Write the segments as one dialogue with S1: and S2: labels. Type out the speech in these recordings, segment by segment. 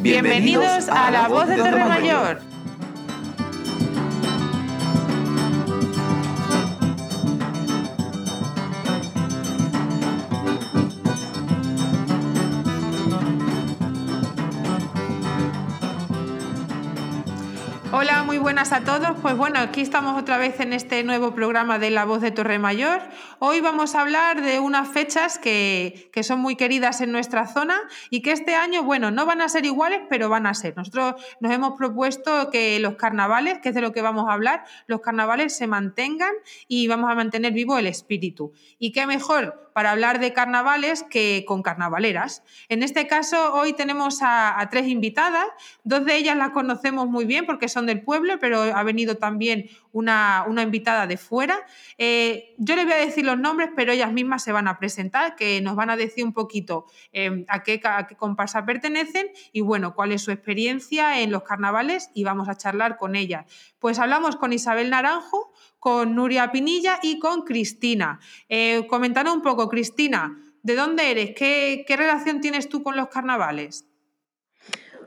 S1: Bienvenidos a La Voz de Torremayor. Hola, buenas a todos. Pues bueno, aquí estamos otra vez en este nuevo programa de La Voz de Torremayor. Hoy vamos a hablar de unas fechas que, que, son muy queridas en nuestra zona y que este año, bueno, no van a ser iguales, pero van a ser. Nosotros nos hemos propuesto que los carnavales, que es de lo que vamos a hablar, los carnavales se mantengan y vamos a mantener vivo el espíritu. Y qué mejor para hablar de carnavales que con carnavaleras. En este caso, hoy tenemos a, a tres invitadas. Dos de ellas las conocemos muy bien porque son del pueblo, pero ha venido también una, invitada de fuera. Eh, yo les voy a decir los nombres, pero ellas mismas se van a presentar, que nos van a decir un poquito eh, a, qué, comparsa pertenecen y bueno, cuál es su experiencia en los carnavales y vamos a charlar con ellas. Pues hablamos con Isabel Naranjo, con Nuria Pinilla y con Cristina. Eh, un poco, Cristina, ¿de dónde eres? ¿Qué, ¿Qué, relación tienes tú con los carnavales?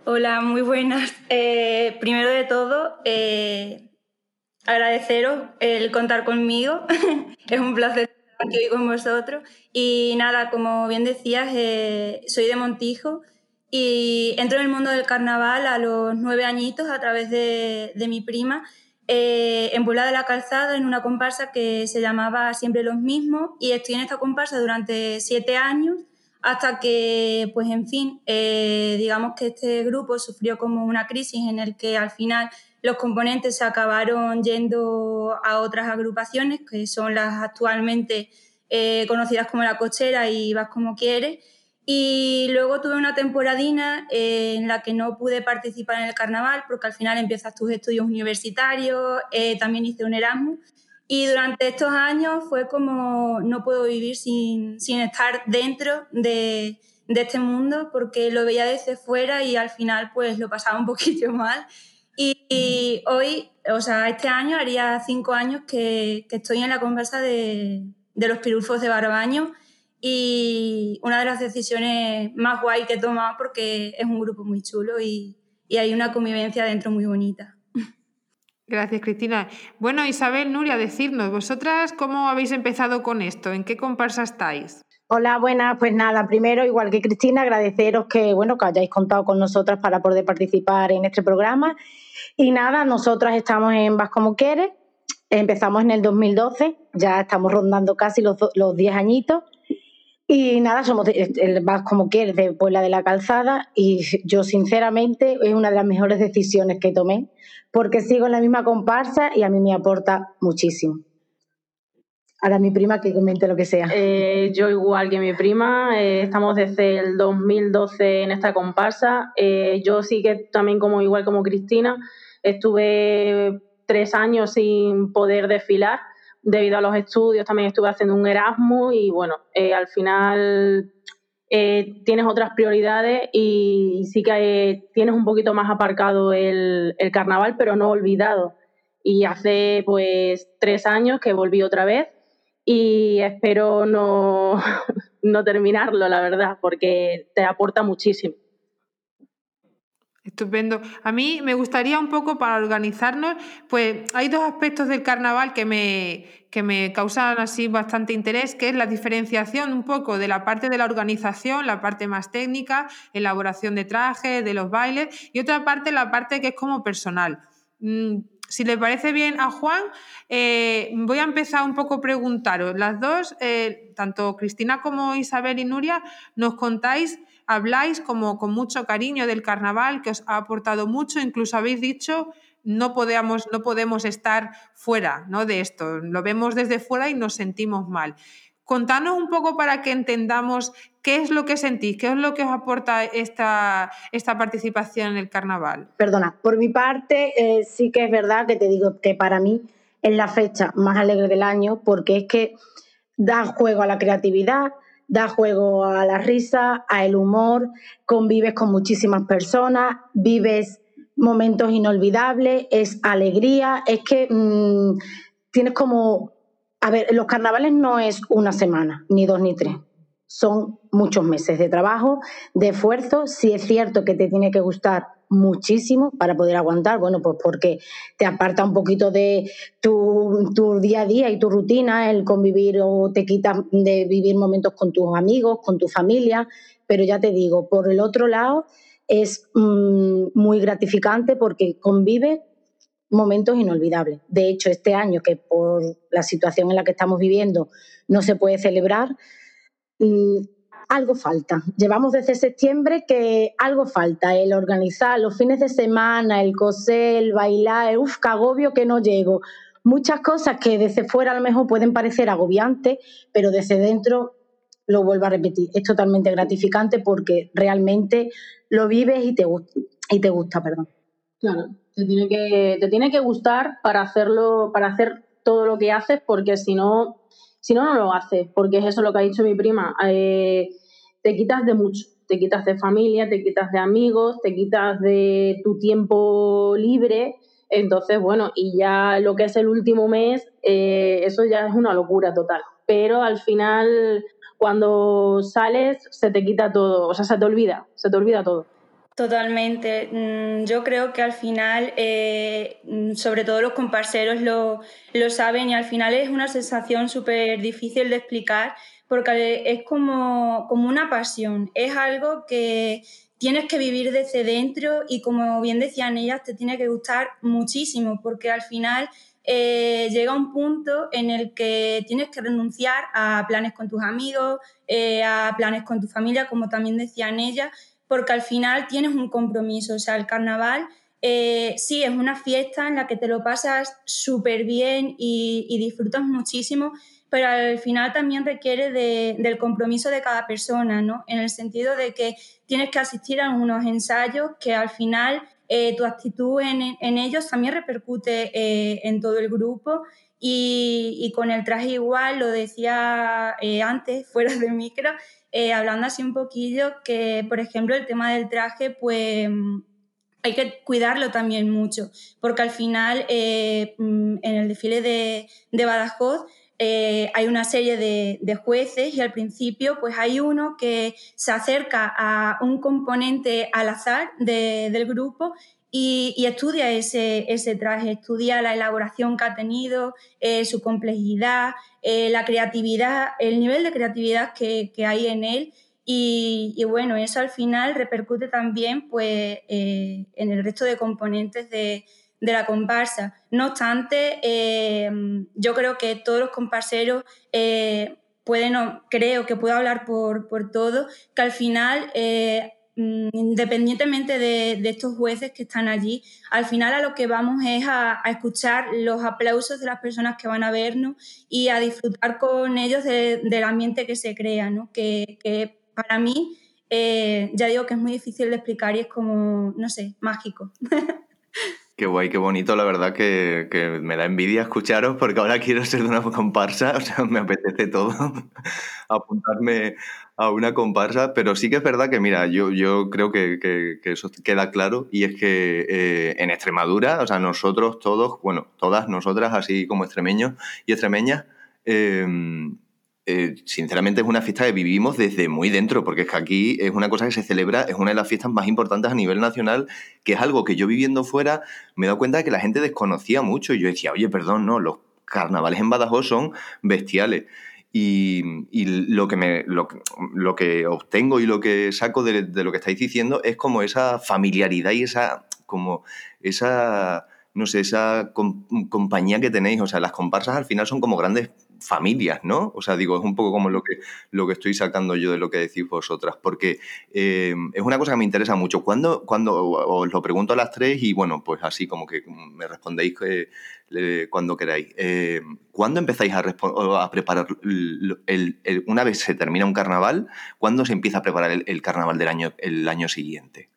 S2: Hola, muy buenas. Eh, primero de todo, eh, agradeceros el contar conmigo. es un placer estar aquí con vosotros. Y nada, como bien decías, eh, soy de Montijo y entro en el mundo del carnaval a los nueve añitos a través de, de mi prima. Eh, en Puebla de la Calzada, en una comparsa que se llamaba Siempre los mismos, y estoy en esta comparsa durante siete años hasta que, pues en fin, eh, digamos que este grupo sufrió como una crisis en el que al final los componentes se acabaron yendo a otras agrupaciones, que son las actualmente eh, conocidas como La Cochera y Vas como quieres. Y luego tuve una temporadina eh, en la que no pude participar en el carnaval porque al final empiezas tus estudios universitarios, eh, también hice un Erasmus y durante estos años fue como no puedo vivir sin, sin estar dentro de, de, este mundo porque lo veía desde fuera y al final pues lo pasaba un poquito mal. Y, y hoy, o sea, este año haría cinco años que, que estoy en la conversa de, de los pirulfos de Barbaño y una de las decisiones más guay que he tomado porque es un grupo muy chulo y, y hay una convivencia dentro muy bonita.
S1: Gracias, Cristina. Bueno, Isabel, Nuria, decirnos, ¿vosotras cómo habéis empezado con esto? ¿En qué comparsa estáis?
S3: Hola, buenas. Pues nada, primero, igual que Cristina, agradeceros que, bueno, que hayáis contado con nosotras para poder participar en este programa. Y nada, nosotras estamos en Vas como quieres. Empezamos en el 2012, ya estamos rondando casi los, los 10 añitos. Y nada, somos el Vas como quieres de Puebla de la Calzada y yo sinceramente es una de las mejores decisiones que tomé porque sigo en la misma comparsa y a mí me aporta muchísimo. Ahora mi prima que comente lo que sea.
S4: Eh, yo igual que mi prima, eh, estamos desde el 2012 en esta comparsa. Eh, yo sí que también como igual como Cristina, estuve tres años sin poder desfilar debido a los estudios, también estuve haciendo un Erasmus y bueno, eh, al final eh, tienes otras prioridades y sí que eh, tienes un poquito más aparcado el, el, carnaval, pero no olvidado. Y hace pues tres años que volví otra vez y espero no, no terminarlo, la verdad, porque te aporta muchísimo.
S1: Estupendo. A mí me gustaría un poco para organizarnos, pues hay dos aspectos del carnaval que me, que me causan así bastante interés, que es la diferenciación un poco de la parte de la organización, la parte más técnica, elaboración de trajes, de los bailes, y otra parte, la parte que es como personal. Si le parece bien a Juan, eh, voy a empezar un poco a preguntaros. Las dos, eh, tanto Cristina como Isabel y Nuria, nos contáis habláis como con mucho cariño del carnaval, que os ha aportado mucho, incluso habéis dicho no podemos, no podemos estar fuera ¿no? de esto, lo vemos desde fuera y nos sentimos mal. Contanos un poco para que entendamos qué es lo que sentís, qué es lo que os aporta esta, esta participación en el carnaval.
S3: Perdona, por mi parte eh, sí que es verdad que te digo que para mí es la fecha más alegre del año porque es que da juego a la creatividad, da juego a la risa, al humor, convives con muchísimas personas, vives momentos inolvidables, es alegría, es que mmm, tienes como, a ver, los carnavales no es una semana, ni dos ni tres, son muchos meses de trabajo, de esfuerzo. Si es cierto que te tiene que gustar muchísimo para poder aguantar, bueno, pues porque te aparta un poquito de tu, tu, día a día y tu rutina, el convivir o te quita de vivir momentos con tus amigos, con tu familia, pero ya te digo, por el otro lado es mm, muy gratificante porque convive momentos inolvidables. De hecho, este año que por la situación en la que estamos viviendo no se puede celebrar, mm, algo falta. Llevamos desde septiembre que algo falta, el organizar los fines de semana, el coser, el bailar, el uf, agobio que no llego. Muchas cosas que desde fuera a lo mejor pueden parecer agobiantes, pero desde dentro, lo vuelvo a repetir, es totalmente gratificante porque realmente lo vives y te gusta, y te gusta, perdón.
S4: Claro, te tiene que, te tiene que gustar para hacerlo, para hacer todo lo que haces, porque si no, si no, no lo haces, porque es eso lo que ha dicho mi prima. Eh, te quitas de mucho, te quitas de familia, te quitas de amigos, te quitas de tu tiempo libre. Entonces, bueno, y ya lo que es el último mes, eh, eso ya es una locura total. Pero al final, cuando sales, se te quita todo, o sea, se te olvida, se te olvida todo.
S2: Totalmente. Mm, yo creo que al final, eh, mm, sobre todo los comparseros lo, lo, saben y al final es una sensación súper difícil de explicar porque es como, como una pasión, es algo que tienes que vivir desde dentro y como bien decían ellas, te tiene que gustar muchísimo porque al final eh, llega un punto en el que tienes que renunciar a planes con tus amigos, eh, a planes con tu familia, como también decían ellas, porque al final tienes un compromiso. O sea, el carnaval eh, sí es una fiesta en la que te lo pasas súper bien y, disfrutas muchísimo, pero al final también requiere del compromiso de cada persona, ¿no? En el sentido de que tienes que asistir a unos ensayos que al final eh, tu actitud en, ellos también repercute eh, en todo el grupo y, con el traje igual, lo decía antes, fuera de micro, eh, hablando así un poquillo, que por ejemplo el tema del traje, pues hay que cuidarlo también mucho, porque al final eh, mm, en el desfile de, de Badajoz eh, hay una serie de, de, jueces y al principio pues hay uno que se acerca a un componente al azar de, del grupo y, estudia ese, ese, traje, estudia la elaboración que ha tenido, eh, su complejidad, eh, la creatividad, el nivel de creatividad que, que hay en él. Y, y, bueno, eso al final repercute también pues, eh, en el resto de componentes de, de la comparsa. No obstante, yo creo que todos los comparseros pueden, creo que puedo hablar por, por todos, que al final Mm, independientemente de, estos jueces que están allí, al final a lo que vamos es a, escuchar los aplausos de las personas que van a vernos y a disfrutar con ellos del ambiente que se crea, ¿no? que, para mí, eh, ya digo que es muy difícil de explicar y es como, no sé, mágico.
S5: Qué guay, qué bonito, la verdad que, que, me da envidia escucharos porque ahora quiero ser de una comparsa, o sea, me apetece todo apuntarme a una comparsa, pero sí que es verdad que, mira, yo, yo creo que, que, eso queda claro y es que eh, en Extremadura, o sea, nosotros todos, bueno, todas nosotras, así como extremeños y extremeñas, eh, eh, sinceramente es una fiesta que vivimos desde muy dentro, porque es que aquí es una cosa que se celebra, es una de las fiestas más importantes a nivel nacional, que es algo que yo viviendo fuera me he dado cuenta de que la gente desconocía mucho y yo decía, oye, perdón, no, los carnavales en Badajoz son bestiales. Y, lo, que me, lo, que obtengo y lo que saco de, lo que estáis diciendo es como esa familiaridad y esa, como esa, no sé, esa compañía que tenéis. O sea, las comparsas al final son como grandes familias, ¿no? O sea, digo, es un poco como lo que, lo que estoy sacando yo de lo que decís vosotras, porque eh, es una cosa que me interesa mucho. Cuando, cuando os lo pregunto a las tres y bueno, pues así como que me respondéis eh, cuando queráis. Eh, ¿Cuándo empezáis a, preparar el, una vez se termina un carnaval? ¿Cuándo se empieza a preparar el, el carnaval del año, el año siguiente?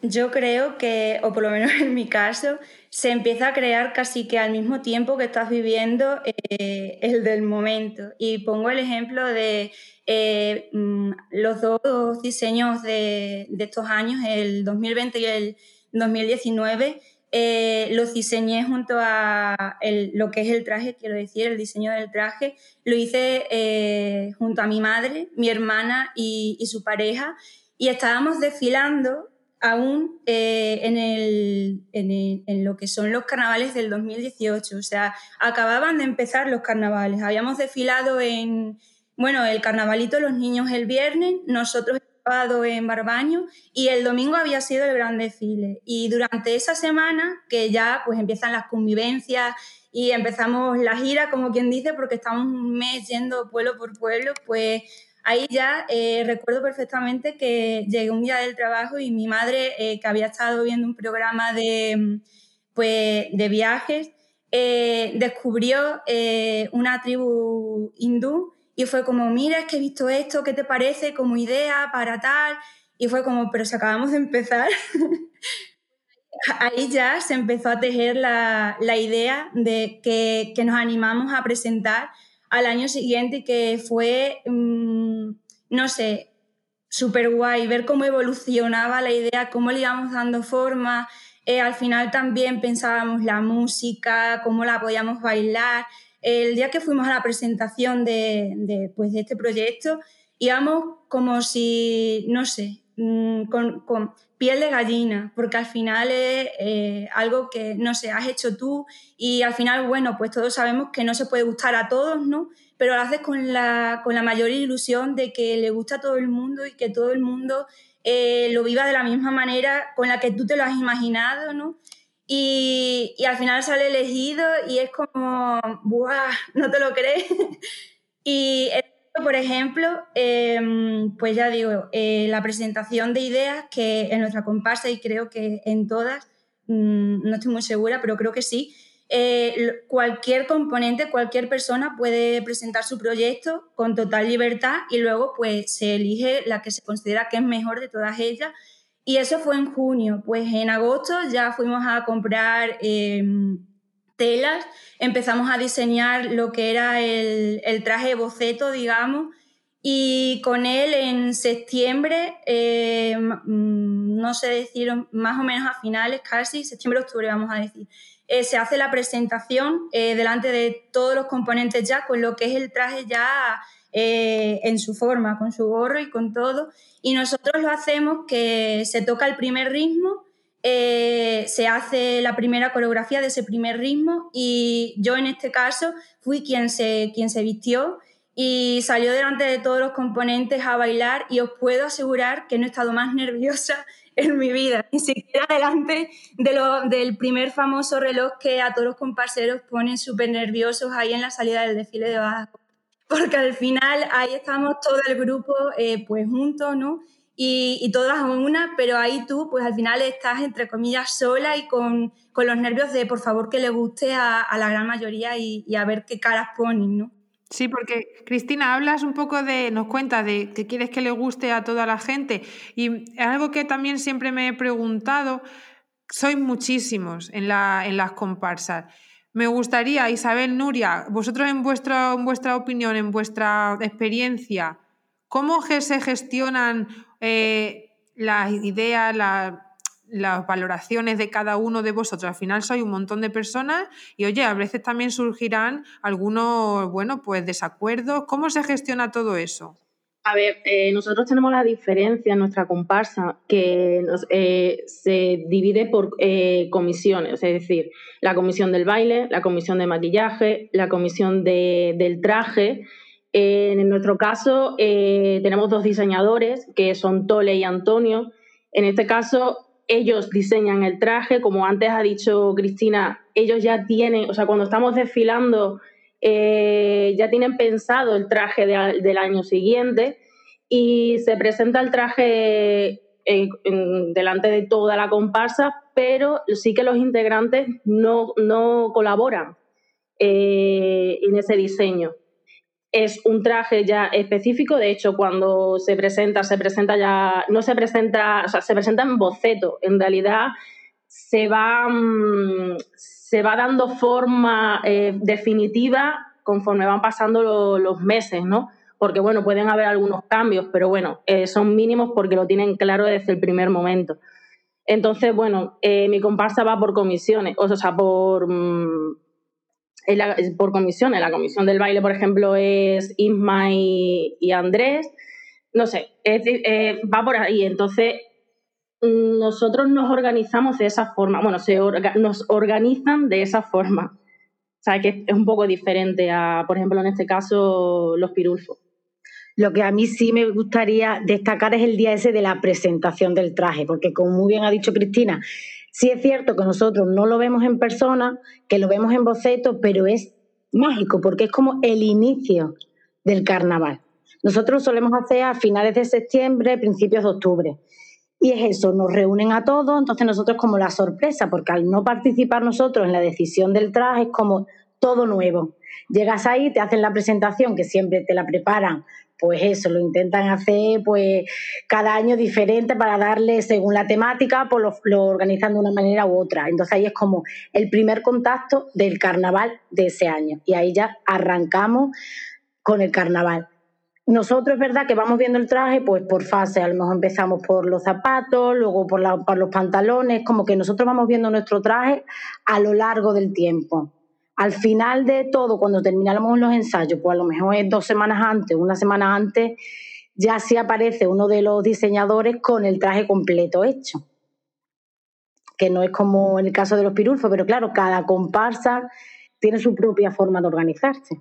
S2: Yo creo que, o por lo menos en mi caso, se empieza a crear casi que al mismo tiempo que estás viviendo eh, el del momento. Y pongo el ejemplo de eh, mm, los dos diseños de, estos años, el 2020 y el 2019, eh, lo diseñé junto a lo que es el traje, quiero decir, el diseño del traje. Lo hice eh, junto a mi madre, mi hermana y, su pareja. Y estábamos desfilando aún eh, en, el, en, lo que son los carnavales del 2018. O sea, acababan de empezar los carnavales. Habíamos desfilado en, bueno, el carnavalito los niños el viernes, nosotros en Barbaño y el domingo había sido el gran desfile. Y durante esa semana, que ya pues empiezan las convivencias y empezamos la gira, como quien dice, porque estamos un mes yendo pueblo por pueblo, pues ahí ya eh, recuerdo perfectamente que llegué un día del trabajo y mi madre, eh, que había estado viendo un programa de, pues, de viajes, eh, descubrió una tribu hindú y fue como, mira, es que he visto esto, ¿qué te parece como idea para tal? Y fue como, pero si acabamos de empezar, ahí ya se empezó a tejer la, la idea de que, que, nos animamos a presentar al año siguiente que fue, mm, no sé, súper guay ver cómo evolucionaba la idea, cómo le íbamos dando forma. Eh, al final también pensábamos la música, cómo la podíamos bailar. El día que fuimos a la presentación de, pues, de este proyecto, íbamos como si, no sé, mm, con piel de gallina, porque al final es eh, algo que, no sé, has hecho tú y al final, bueno, pues todos sabemos que no se puede gustar a todos, ¿no? Pero lo haces con la, con la mayor ilusión de que le gusta a todo el mundo y que todo el mundo eh, lo viva de la misma manera con la que tú te lo has imaginado, ¿no? Y, y, al final sale elegido y es como, ¡buah! No te lo crees. y por ejemplo, em, pues ya digo, eh, la presentación de ideas que en nuestra comparsa y creo que en todas, mm, no estoy muy segura, pero creo que sí, eh, cualquier componente, cualquier persona puede presentar su proyecto con total libertad y luego pues se elige la que se considera que es mejor de todas ellas y eso fue en junio. Pues en agosto ya fuimos a comprar em, telas, empezamos a diseñar lo que era el, traje boceto, digamos, y con él en septiembre, em, mm, no sé decir, más o menos a finales, casi, septiembre-octubre vamos a decir, eh, se hace la presentación eh, delante de todos los componentes ya, con lo que es el traje ya eh, en su forma, con su gorro y con todo. Y nosotros lo hacemos que se toca el primer ritmo, eh, se hace la primera coreografía de ese primer ritmo y yo en este caso fui quien se, quien se vistió y salió delante de todos los componentes a bailar y os puedo asegurar que no he estado más nerviosa en mi vida, ni siquiera delante del primer famoso reloj que a todos los comparseros ponen súper nerviosos ahí en la salida del desfile de Badajoz porque al final ahí estamos todo el grupo eh, pues juntos, ¿no? Y, todas a una, pero ahí tú pues al final estás entre comillas sola y con, con los nervios de por favor que le guste a, la gran mayoría y, a ver qué caras ponen, ¿no?
S1: Sí, porque Cristina, hablas un poco de, nos cuenta de que quieres que le guste a toda la gente y algo que también siempre me he preguntado, sois muchísimos en, la, en las comparsas. Me gustaría, Isabel, Nuria, vosotros en vuestra, en vuestra opinión, en vuestra experiencia, ¿cómo se gestionan eh, las ideas, las valoraciones de cada uno de vosotros? Al final sois un montón de personas y, oye, a veces también surgirán algunos, bueno, pues desacuerdos. ¿Cómo se gestiona todo eso?
S4: A ver, eh, nosotros tenemos la diferencia en nuestra comparsa que eh, se divide por comisiones, es decir, la comisión del baile, la comisión de maquillaje, la comisión del traje. En nuestro caso tenemos dos diseñadores que son Tole y Antonio. En este caso ellos diseñan el traje, como antes ha dicho Cristina, ellos ya tienen, o sea, cuando estamos desfilando eh, ya tienen pensado el traje del año siguiente y se presenta el traje eh, delante de toda la comparsa, pero sí que los integrantes no, no colaboran eh, en ese diseño. Es un traje ya específico, de hecho, cuando se presenta, se presenta ya, no se presenta, o sea, se presenta en boceto. En realidad, se va, mm, se va dando forma eh, definitiva conforme van pasando los meses, ¿no? Porque, bueno, pueden haber algunos cambios, pero bueno, eh, son mínimos porque lo tienen claro desde el primer momento. Entonces, bueno, eh, mi comparsa va por comisiones, o sea, por, mm, por comisiones. La comisión del baile, por ejemplo, es Isma y, Andrés. No sé, eh, va por ahí. Entonces, nosotros nos organizamos de esa forma. Bueno, se nos organizan de esa forma. O sea, que es un poco diferente a, por ejemplo, en este caso, los pirulfos.
S3: Lo que a mí sí me gustaría destacar es el día ese de la presentación del traje, porque como muy bien ha dicho Cristina, sí es cierto que nosotros no lo vemos en persona, que lo vemos en boceto, pero es mágico, porque es como el inicio del carnaval. Nosotros solemos hacer a finales de septiembre, principios de octubre. Y es eso, nos reúnen a todos, entonces nosotros como la sorpresa, porque al no participar nosotros en la decisión del traje es como todo nuevo. Llegas ahí, te hacen la presentación, que siempre te la preparan pues eso, lo intentan hacer pues cada año diferente para darle según la temática, pues lo, organizan de una manera u otra. Entonces ahí es como el primer contacto del carnaval de ese año y ahí ya arrancamos con el carnaval. Nosotros es verdad que vamos viendo el traje pues por fase, a lo mejor empezamos por los zapatos, luego por los pantalones, como que nosotros vamos viendo nuestro traje a lo largo del tiempo. Al final de todo, cuando terminamos los ensayos, pues a lo mejor es dos semanas antes, una semana antes, ya sí aparece uno de los diseñadores con el traje completo hecho. Que no es como en el caso de los pirulfos, pero claro, cada comparsa tiene su propia forma de organizarse.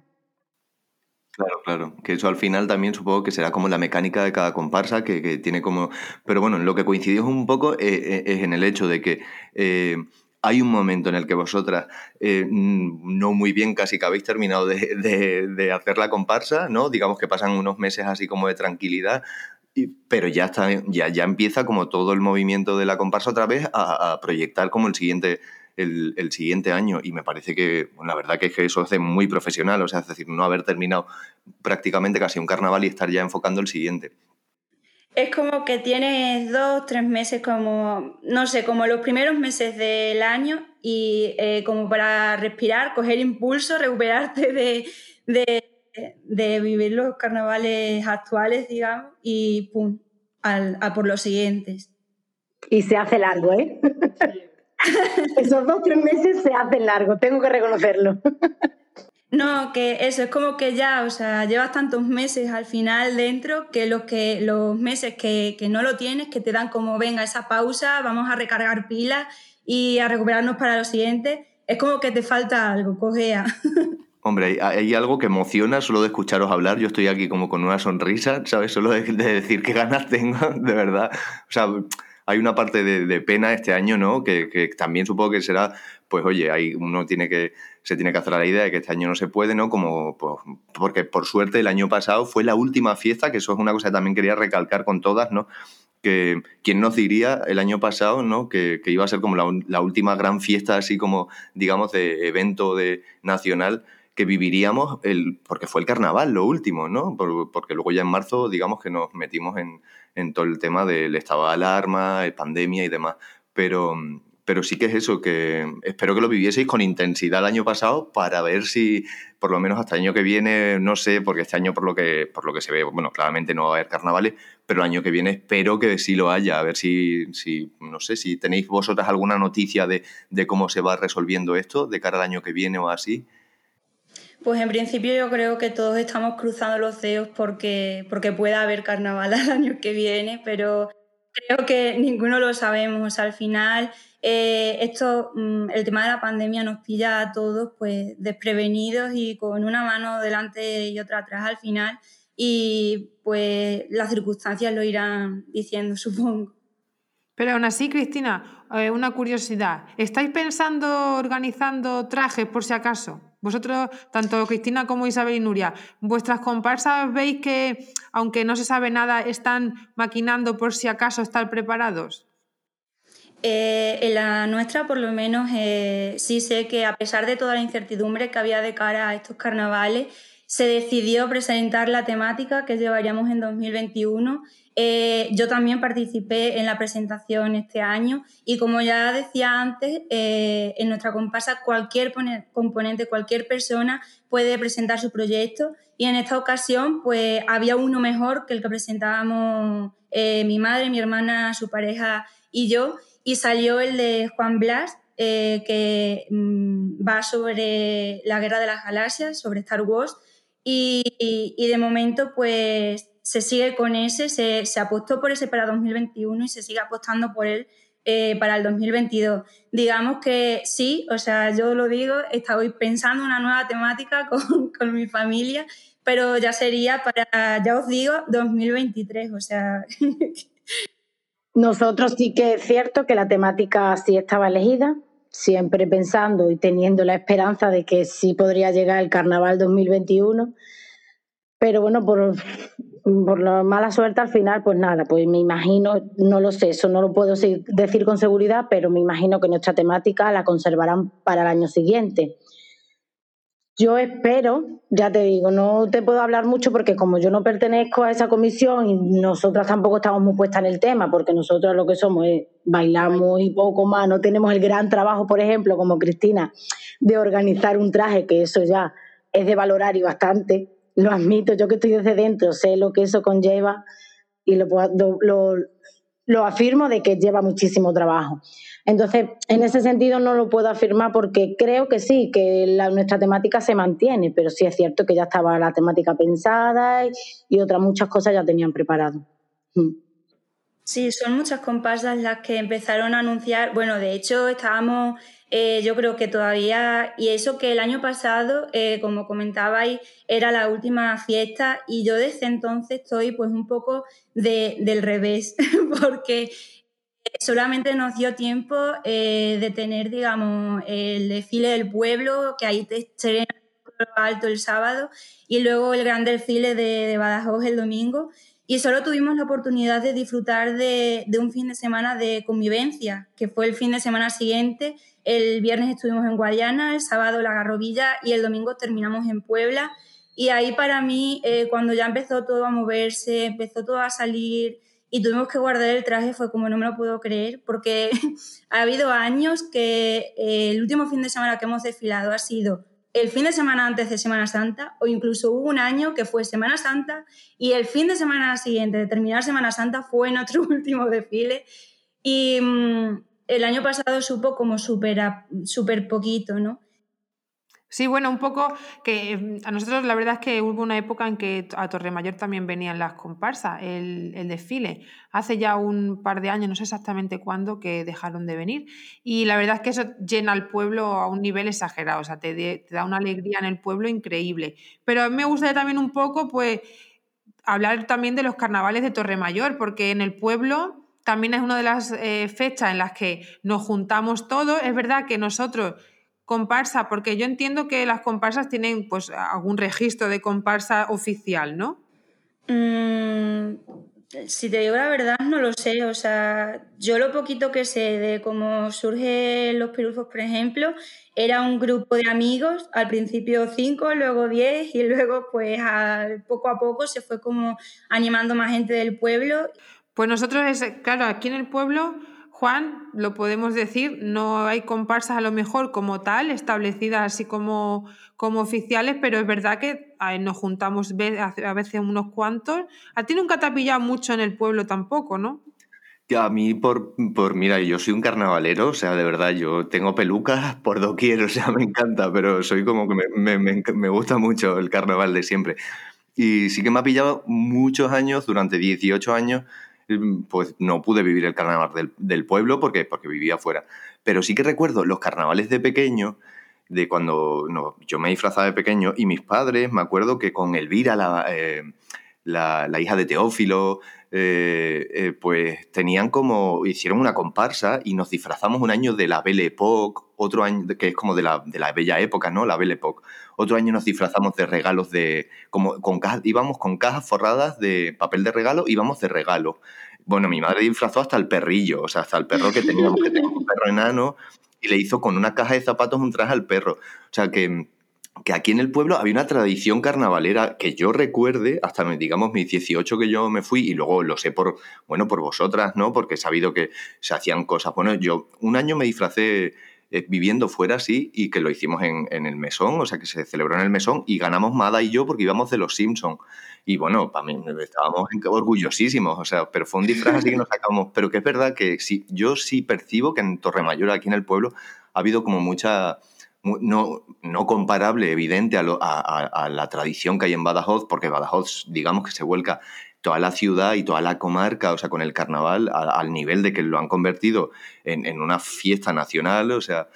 S5: Claro, claro. Que eso al final también supongo que será como la mecánica de cada comparsa, que, tiene como... Pero bueno, lo que coincidió un poco eh, eh, es, en el hecho de que eh, hay un momento en el que vosotras, eh, no muy bien casi que habéis terminado de, hacer la comparsa, ¿no? Digamos que pasan unos meses así como de tranquilidad, pero ya, está, ya, ya empieza como todo el movimiento de la comparsa otra vez a, proyectar como el siguiente, el, siguiente año. Y me parece que, la verdad que, es que eso hace muy profesional, o sea, es decir, no haber terminado prácticamente casi un carnaval y estar ya enfocando el siguiente
S2: es como que tienes dos, tres meses como, no sé, como los primeros meses del año y eh, como para respirar, coger impulso, recuperarte de, vivir los carnavales actuales, digamos, y pum, a por los siguientes.
S3: Y se hace largo, ¿eh? Esos dos, tres meses se hacen largo, tengo que reconocerlo.
S2: No, que eso es como que ya, o sea, llevas tantos meses al final dentro que los, que, los meses que, no lo tienes, que te dan como, venga, esa pausa, vamos a recargar pilas y a recuperarnos para lo siguiente, es como que te falta algo, cogea.
S5: Hombre, hay, algo que emociona solo de escucharos hablar. Yo estoy aquí como con una sonrisa, ¿sabes? Solo de, decir qué ganas tengo, de verdad. O sea, hay una parte de, pena este año, ¿no? Que, que, también supongo que será, pues oye, hay, uno tiene que se tiene que hacer la idea de que este año no se puede, ¿no? Como, pues, porque por suerte el año pasado fue la última fiesta, que eso es una cosa que también quería recalcar con todas, ¿no? Que quién nos diría el año pasado, ¿no? Que, iba a ser como la, última gran fiesta, así como, digamos, de evento de, nacional que viviríamos, el, porque fue el carnaval lo último, ¿no? porque luego ya en marzo, digamos que nos metimos en, en todo el tema del estado de alarma, pandemia y demás. Pero, pero sí que es eso, que espero que lo vivieseis con intensidad el año pasado para ver si, por lo menos hasta el año que viene, no sé, porque este año por lo que, por lo que se ve, bueno, claramente no va a haber carnavales, pero el año que viene espero que sí lo haya, a ver si, si no sé, si tenéis vosotras alguna noticia de, cómo se va resolviendo esto de cara al año que viene o así.
S2: Pues en principio yo creo que todos estamos cruzando los dedos porque, porque pueda haber carnaval el año que viene, pero creo que ninguno lo sabemos. al final eh, esto, mm, el tema de la pandemia nos pilla a todos pues desprevenidos y con una mano delante y otra atrás al final y pues las circunstancias lo irán diciendo, supongo.
S1: Pero aún así, Cristina, eh, una curiosidad. ¿Estáis pensando organizando trajes por si acaso? Vosotros, tanto Cristina como Isabel y Nuria, ¿vuestras comparsas veis que, aunque no se sabe nada, están maquinando por si acaso estar preparados?
S2: Eh, en la nuestra, por lo menos, eh, sí sé que a pesar de toda la incertidumbre que había de cara a estos carnavales, se decidió presentar la temática que llevaríamos en 2021. Eh, yo también participé en la presentación este año y como ya decía antes, en nuestra comparsa cualquier componente, cualquier persona puede presentar su proyecto y en esta ocasión pues había uno mejor que el que presentábamos mi madre, mi hermana, su pareja y yo y salió el de Juan Blas, eh, que mm, va sobre la guerra de las galaxias, sobre Star Wars, y, de momento pues se sigue con ese, se, se, apostó por ese para 2021 y se sigue apostando por él eh, para el 2022. Digamos que sí, o sea, yo lo digo, estoy pensando una nueva temática con, con mi familia, pero ya sería para, ya os digo, 2023, o sea...
S3: Nosotros sí que es cierto que la temática sí estaba elegida, siempre pensando y teniendo la esperanza de que sí podría llegar el carnaval 2021, pero bueno, por, por la mala suerte al final, pues nada, pues me imagino, no lo sé, eso no lo puedo decir con seguridad, pero me imagino que nuestra temática la conservarán para el año siguiente. Yo espero, ya te digo, no te puedo hablar mucho porque como yo no pertenezco a esa comisión y nosotras tampoco estamos muy puestas en el tema, porque nosotros lo que somos es bailamos y poco más, no tenemos el gran trabajo, por ejemplo, como Cristina, de organizar un traje, que eso ya es de valorar y bastante, lo admito, yo que estoy desde dentro, sé lo que eso conlleva y lo, lo, lo afirmo de que lleva muchísimo trabajo. Entonces, en ese sentido no lo puedo afirmar porque creo que sí, que nuestra temática se mantiene, pero sí es cierto que ya estaba la temática pensada y, otras muchas cosas ya tenían preparado. Mm.
S2: Sí, son muchas comparsas las que empezaron a anunciar. Bueno, de hecho, estábamos eh, yo creo que todavía, y eso que el año pasado, eh, como comentabais, era la última fiesta y yo desde entonces estoy pues un poco del revés, porque solamente nos dio tiempo eh, de tener, digamos, el desfile del pueblo, que ahí te estrena alto el sábado, y luego el gran desfile de, de Badajoz el domingo. Y solo tuvimos la oportunidad de disfrutar de, de, un fin de semana de convivencia, que fue el fin de semana siguiente. El viernes estuvimos en Guadiana, el sábado La Garrovilla y el domingo terminamos en Puebla. Y ahí para mí, eh, cuando ya empezó todo a moverse, empezó todo a salir y tuvimos que guardar el traje, fue como no me lo puedo creer, porque ha habido años que el último fin de semana que hemos desfilado ha sido el fin de semana antes de Semana Santa o incluso hubo un año que fue Semana Santa y el fin de semana siguiente de terminar Semana Santa fue otro último desfile y mm, el año pasado supo como súper super poquito, ¿no?
S1: Sí, bueno, un poco que mm, a nosotros la verdad es que hubo una época en que a Torremayor también venían las comparsas, el, desfile. Hace ya un par de años, no sé exactamente cuándo, que dejaron de venir. Y la verdad es que eso llena al pueblo a un nivel exagerado, o sea, te, da una alegría en el pueblo increíble. Pero a mí me gustaría también un poco, pues, hablar también de los carnavales de Torremayor, porque en el pueblo también es una de las eh, fechas en las que nos juntamos todos. Es verdad que nosotros comparsa? Porque yo entiendo que las comparsas tienen pues algún registro de comparsa oficial, ¿no?
S2: Mm, si te digo la verdad, no lo sé. O sea, yo lo poquito que sé de cómo surgen los pirufos, por ejemplo, era un grupo de amigos, al principio cinco, luego diez, y luego, pues, poco a poco se fue como animando más gente del pueblo.
S1: Pues nosotros, claro, aquí en el pueblo Juan, lo podemos decir, no hay comparsas a lo mejor como tal, establecidas así como, como oficiales, pero es verdad que nos juntamos a veces unos cuantos. A ti nunca te ha pillado mucho en el pueblo tampoco, ¿no?
S5: A mí, por, por, mira, yo soy un carnavalero, o sea, de verdad, yo tengo pelucas por doquier, o sea, me encanta, pero soy como que me, me, me gusta mucho el carnaval de siempre. Y sí que me ha pillado muchos años, durante 18 años, pues no pude vivir el carnaval del, pueblo porque, porque vivía afuera. Pero sí que recuerdo los carnavales de pequeño, de cuando yo me disfrazaba de pequeño y mis padres, me acuerdo que con Elvira, la, eh, la, hija de Teófilo, eh, eh, pues tenían como, hicieron una comparsa y nos disfrazamos un año de la Belle Époque, otro año que es como de la, de la bella época, ¿no? La Belle Époque. Otro año nos disfrazamos de regalos de, como con cajas, íbamos con cajas forradas de papel de regalo, íbamos de regalo. Bueno, mi madre disfrazó hasta el perrillo, o sea, hasta el perro que teníamos, que tenía un perro enano, y le hizo con una caja de zapatos un traje al perro. O sea, que que aquí en el pueblo había una tradición carnavalera que yo recuerde hasta, digamos, mis 18 que yo me fui y luego lo sé por, bueno, por vosotras, ¿no? Porque he sabido que se hacían cosas. Bueno, yo un año me disfracé eh, viviendo fuera, sí, y que lo hicimos en, en, el mesón, o sea, que se celebró en el mesón y ganamos Mada y yo porque íbamos de los Simpsons. Y bueno, para mí estábamos orgullosísimos, o sea, pero fue un disfraz así que nos sacamos. Pero que es verdad que sí, yo sí percibo que en Torremayor, aquí en el pueblo, ha habido como mucha no, no comparable, evidente a, a, la tradición que hay en Badajoz, porque Badajoz, digamos que se vuelca toda la ciudad y toda la comarca, o sea, con el carnaval, al nivel de que lo han convertido en, una fiesta nacional, o sea,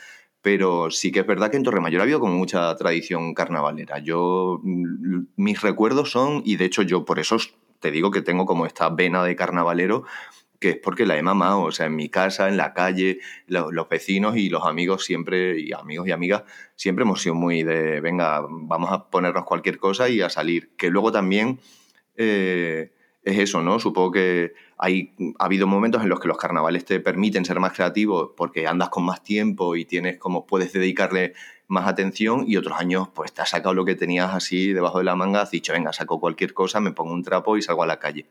S5: pero sí que es verdad que en Torremayor ha habido como mucha tradición carnavalera. Yo, mm, mis recuerdos son, y de hecho yo por eso te digo que tengo como esta vena de carnavalero, que es porque la he mamado, o sea, en mi casa, en la calle, los, vecinos y los amigos siempre, y amigos y amigas, siempre hemos sido muy de, venga, vamos a ponernos cualquier cosa y a salir. Que luego también eh, es eso, ¿no? Supongo que hay, ha habido momentos en los que los carnavales te permiten ser más creativos porque andas con más tiempo y tienes como, puedes dedicarle más atención y otros años pues te has sacado lo que tenías así debajo de la manga, has dicho, venga, saco cualquier cosa, me pongo un trapo y salgo a la calle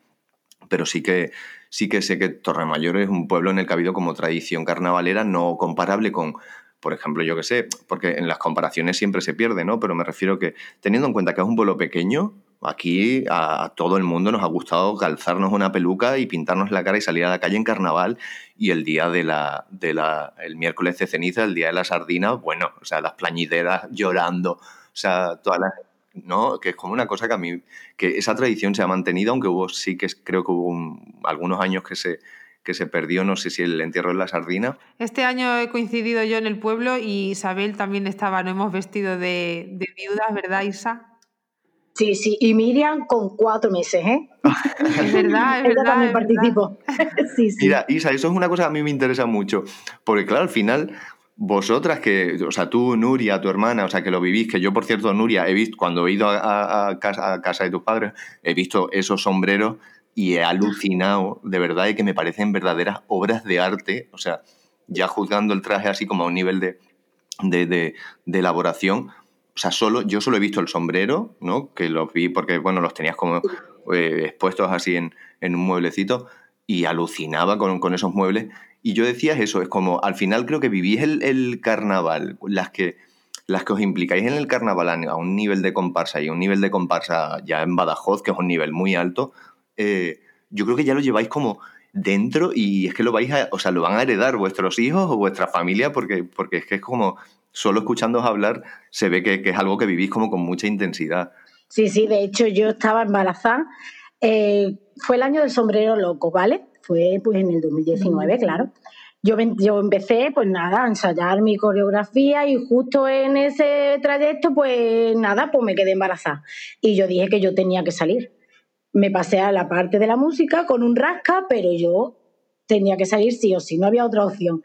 S5: pero sí que, sí que sé que Torremayor es un pueblo en el que ha habido como tradición carnavalera no comparable con, por ejemplo, yo que sé, porque en las comparaciones siempre se pierde, ¿no? Pero me refiero que, teniendo en cuenta que es un pueblo pequeño, aquí a, todo el mundo nos ha gustado calzarnos una peluca y pintarnos la cara y salir a la calle en carnaval y el día de la, el miércoles de ceniza, el día de la sardina, bueno, o sea, las plañideras llorando, o sea, todas las ¿no? Que es como una cosa que a mí, que esa tradición se ha mantenido, aunque hubo, sí que creo que hubo algunos años que se, que se perdió, no sé si el entierro de la sardina.
S1: Este año he coincidido yo en el pueblo y Isabel también estaba, no hemos vestido de, de viuda, ¿verdad, Isa?
S3: Sí, sí, y Miriam con cuatro meses, ¿eh?
S1: es verdad, es verdad.
S3: también participó. sí, sí.
S5: Mira, Isa, eso es una cosa que a mí me interesa mucho, porque claro, al final vosotras que, o sea, tú, Nuria, tu hermana, o sea, que lo vivís, que yo, por cierto, Nuria, he visto, cuando he ido a, casa, casa, de tus padres, he visto esos sombreros y he alucinado, de verdad, y que me parecen verdaderas obras de arte, o sea, ya juzgando el traje así como a un nivel de, de, elaboración, o sea, solo, yo solo he visto el sombrero, ¿no? Que los vi porque, bueno, los tenías como eh, expuestos así en, en, un mueblecito y alucinaba con, con esos muebles y yo decía eso, es como, al final creo que vivís el, carnaval, las que, las que os implicáis en el carnaval a un nivel de comparsa y a un nivel de comparsa ya en Badajoz, que es un nivel muy alto, eh, yo creo que ya lo lleváis como dentro y es que lo vais o sea, lo van a heredar vuestros hijos o vuestra familia porque, porque es que es como, solo escuchándoos hablar se ve que, es algo que vivís como con mucha intensidad.
S3: Sí, sí, de hecho yo estaba embarazada, eh, fue el año del sombrero loco, ¿vale? fue pues en el 2019, claro. Yo, yo empecé, pues nada, a ensayar mi coreografía y justo en ese trayecto, pues nada, pues me quedé embarazada. Y yo dije que yo tenía que salir. Me pasé a la parte de la música con un rasca, pero yo tenía que salir sí o sí, no había otra opción.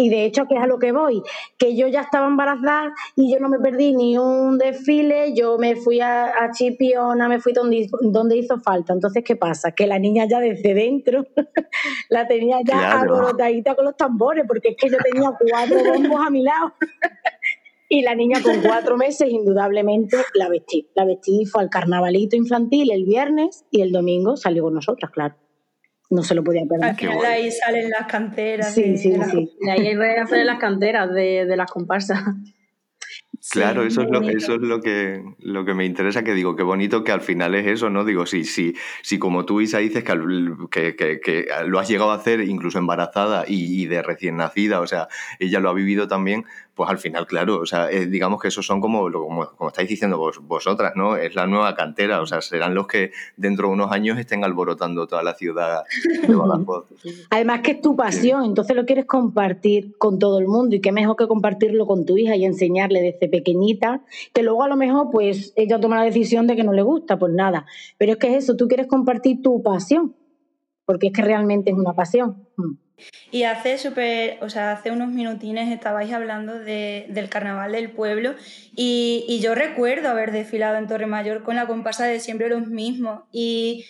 S3: Y de hecho, que es a lo que voy, que yo ya estaba embarazada y yo no me perdí ni un desfile, yo me fui a, Chipiona, me fui donde, donde hizo falta. Entonces, ¿qué pasa? Que la niña ya desde dentro la tenía ya alborotadita con los tambores, porque es que yo tenía cuatro bombos a mi lado. y la niña con cuatro meses, indudablemente, la vestí. La vestí fue al carnavalito infantil el viernes y el domingo salió con nosotras, claro no se lo podía perder.
S2: Al final ahí salen las canteras.
S3: Sí, sí, sí.
S4: De ahí salen las canteras de, de las comparsas.
S5: Claro, eso, es lo, eso es lo que, lo que me interesa, que digo, qué bonito que al final es eso, ¿no? Digo, si, sí sí como tú, Isa, dices que, que, que, lo has llegado a hacer incluso embarazada y, y, de recién nacida, o sea, ella lo ha vivido también, pues al final, claro, o sea, eh, digamos que esos son como, como, como estáis diciendo vos, vosotras, ¿no? Es la nueva cantera, o sea, serán los que dentro de unos años estén alborotando toda la ciudad de Badajoz.
S3: Además que es tu pasión, entonces lo quieres compartir con todo el mundo y qué mejor que compartirlo con tu hija y enseñarle desde pequeñita, que luego a lo mejor pues ella toma la decisión de que no le gusta, pues nada, pero es que es eso, tú quieres compartir tu pasión, porque es que realmente es una pasión. Mm.
S2: Y hace super, o sea, hace unos minutines estabais hablando de, del carnaval del pueblo y, y, yo recuerdo haber desfilado en Torre Mayor con la comparsa de siempre los mismos y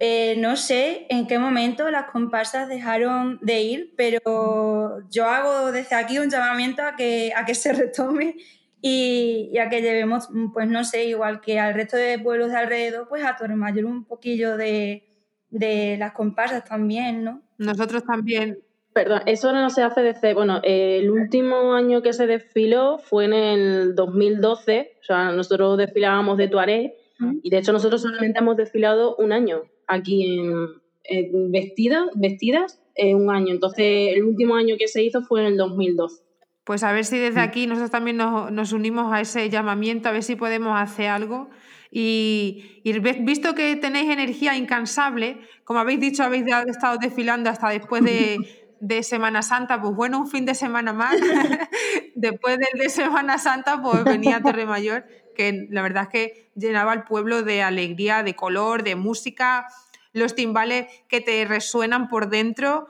S2: eh, no sé en qué momento las comparsas dejaron de ir, pero yo hago desde aquí un llamamiento a que, a que se retome y, y, a que llevemos, pues no sé, igual que al resto de pueblos de alrededor, pues a Torre Mayor un poquillo de, de las comparsas también, ¿no?
S1: Nosotros también
S4: Perdón, eso no se hace desde, bueno, el último año que se desfiló fue en el 2012, o sea, nosotros desfilábamos de Tuareg y de hecho nosotros solamente hemos desfilado un año aquí en, vestidas, vestidas un año, entonces el último año que se hizo fue en el 2012.
S1: Pues a ver si desde aquí nosotros también nos, nos unimos a ese llamamiento, a ver si podemos hacer algo. Y, y, visto que tenéis energía incansable, como habéis dicho, habéis estado desfilando hasta después de, de Semana Santa, pues bueno, un fin de semana más. Después del de Semana Santa, pues venía Torre Mayor, que la verdad es que llenaba el pueblo de alegría, de color, de música, los timbales que te resuenan por dentro.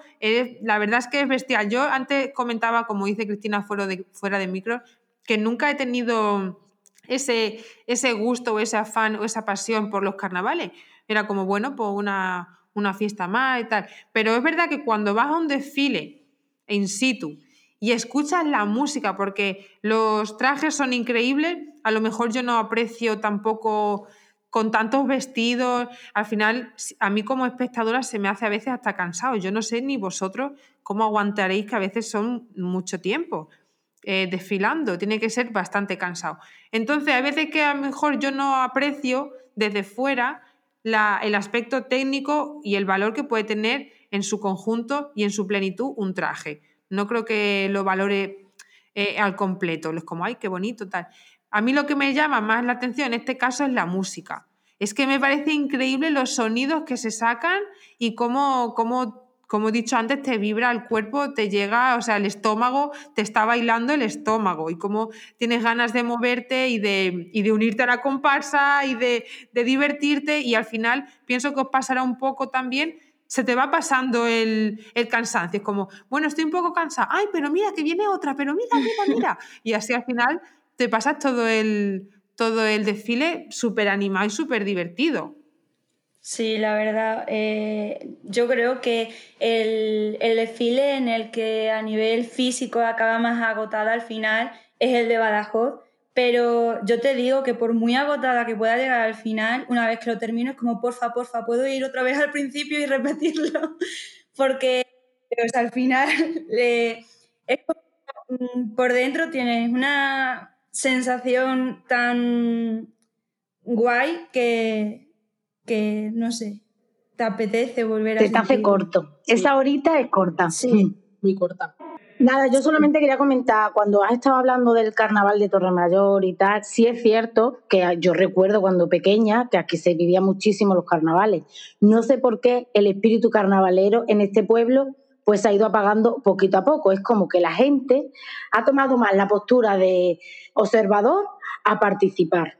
S1: la verdad es que es bestial. Yo antes comentaba, como dice Cristina fuera de, fuera de micro, que nunca he tenido ese, ese gusto o ese afán o esa pasión por los carnavales. Era como, bueno, pues una, una fiesta más y tal. Pero es verdad que cuando vas a un desfile in situ y escuchas la música, porque los trajes son increíbles, a lo mejor yo no aprecio tampoco con tantos vestidos, al final a mí como espectadora se me hace a veces hasta cansado. Yo no sé ni vosotros cómo aguantaréis que a veces son mucho tiempo eh, desfilando, tiene que ser bastante cansado. Entonces, a veces que a lo mejor yo no aprecio desde fuera el aspecto técnico y el valor que puede tener en su conjunto y en su plenitud un traje. No creo que lo valore eh, al completo, es como, ay, qué bonito, tal. A mí lo que me llama más la atención en este caso es la música. Es que me parece increíble los sonidos que se sacan y cómo, cómo como he dicho antes, te vibra el cuerpo, te llega, o sea, el estómago, te está bailando el estómago y cómo tienes ganas de moverte y de, de unirte a la comparsa y de, divertirte y al final pienso que os pasará un poco también se te va pasando el, cansancio. Es como, bueno, estoy un poco cansada. Ay, pero mira, que viene otra, pero mira, mira, mira. Y así al final te pasas todo el, todo el desfile súper animado y súper divertido.
S2: Sí, la verdad, eh, yo creo que el, desfile en el que a nivel físico acaba más agotada al final es el de Badajoz, pero yo te digo que por muy agotada que pueda llegar al final, una vez que lo termino es como, porfa, porfa, puedo ir otra vez al principio y repetirlo, porque al final mm, por dentro tienes una sensación tan guay que que, no sé, te apetece volver a...
S3: Te, te hace corto. Esa horita es corta.
S2: Sí, muy corta.
S3: Nada, yo solamente quería comentar, cuando has estado hablando del carnaval de Torremayor y tal, sí es cierto que yo recuerdo cuando pequeña que aquí se vivían muchísimo los carnavales. No sé por qué el espíritu carnavalero en este pueblo pues ha ido apagando poquito a poco. Es como que la gente ha tomado más la postura de observador a participar.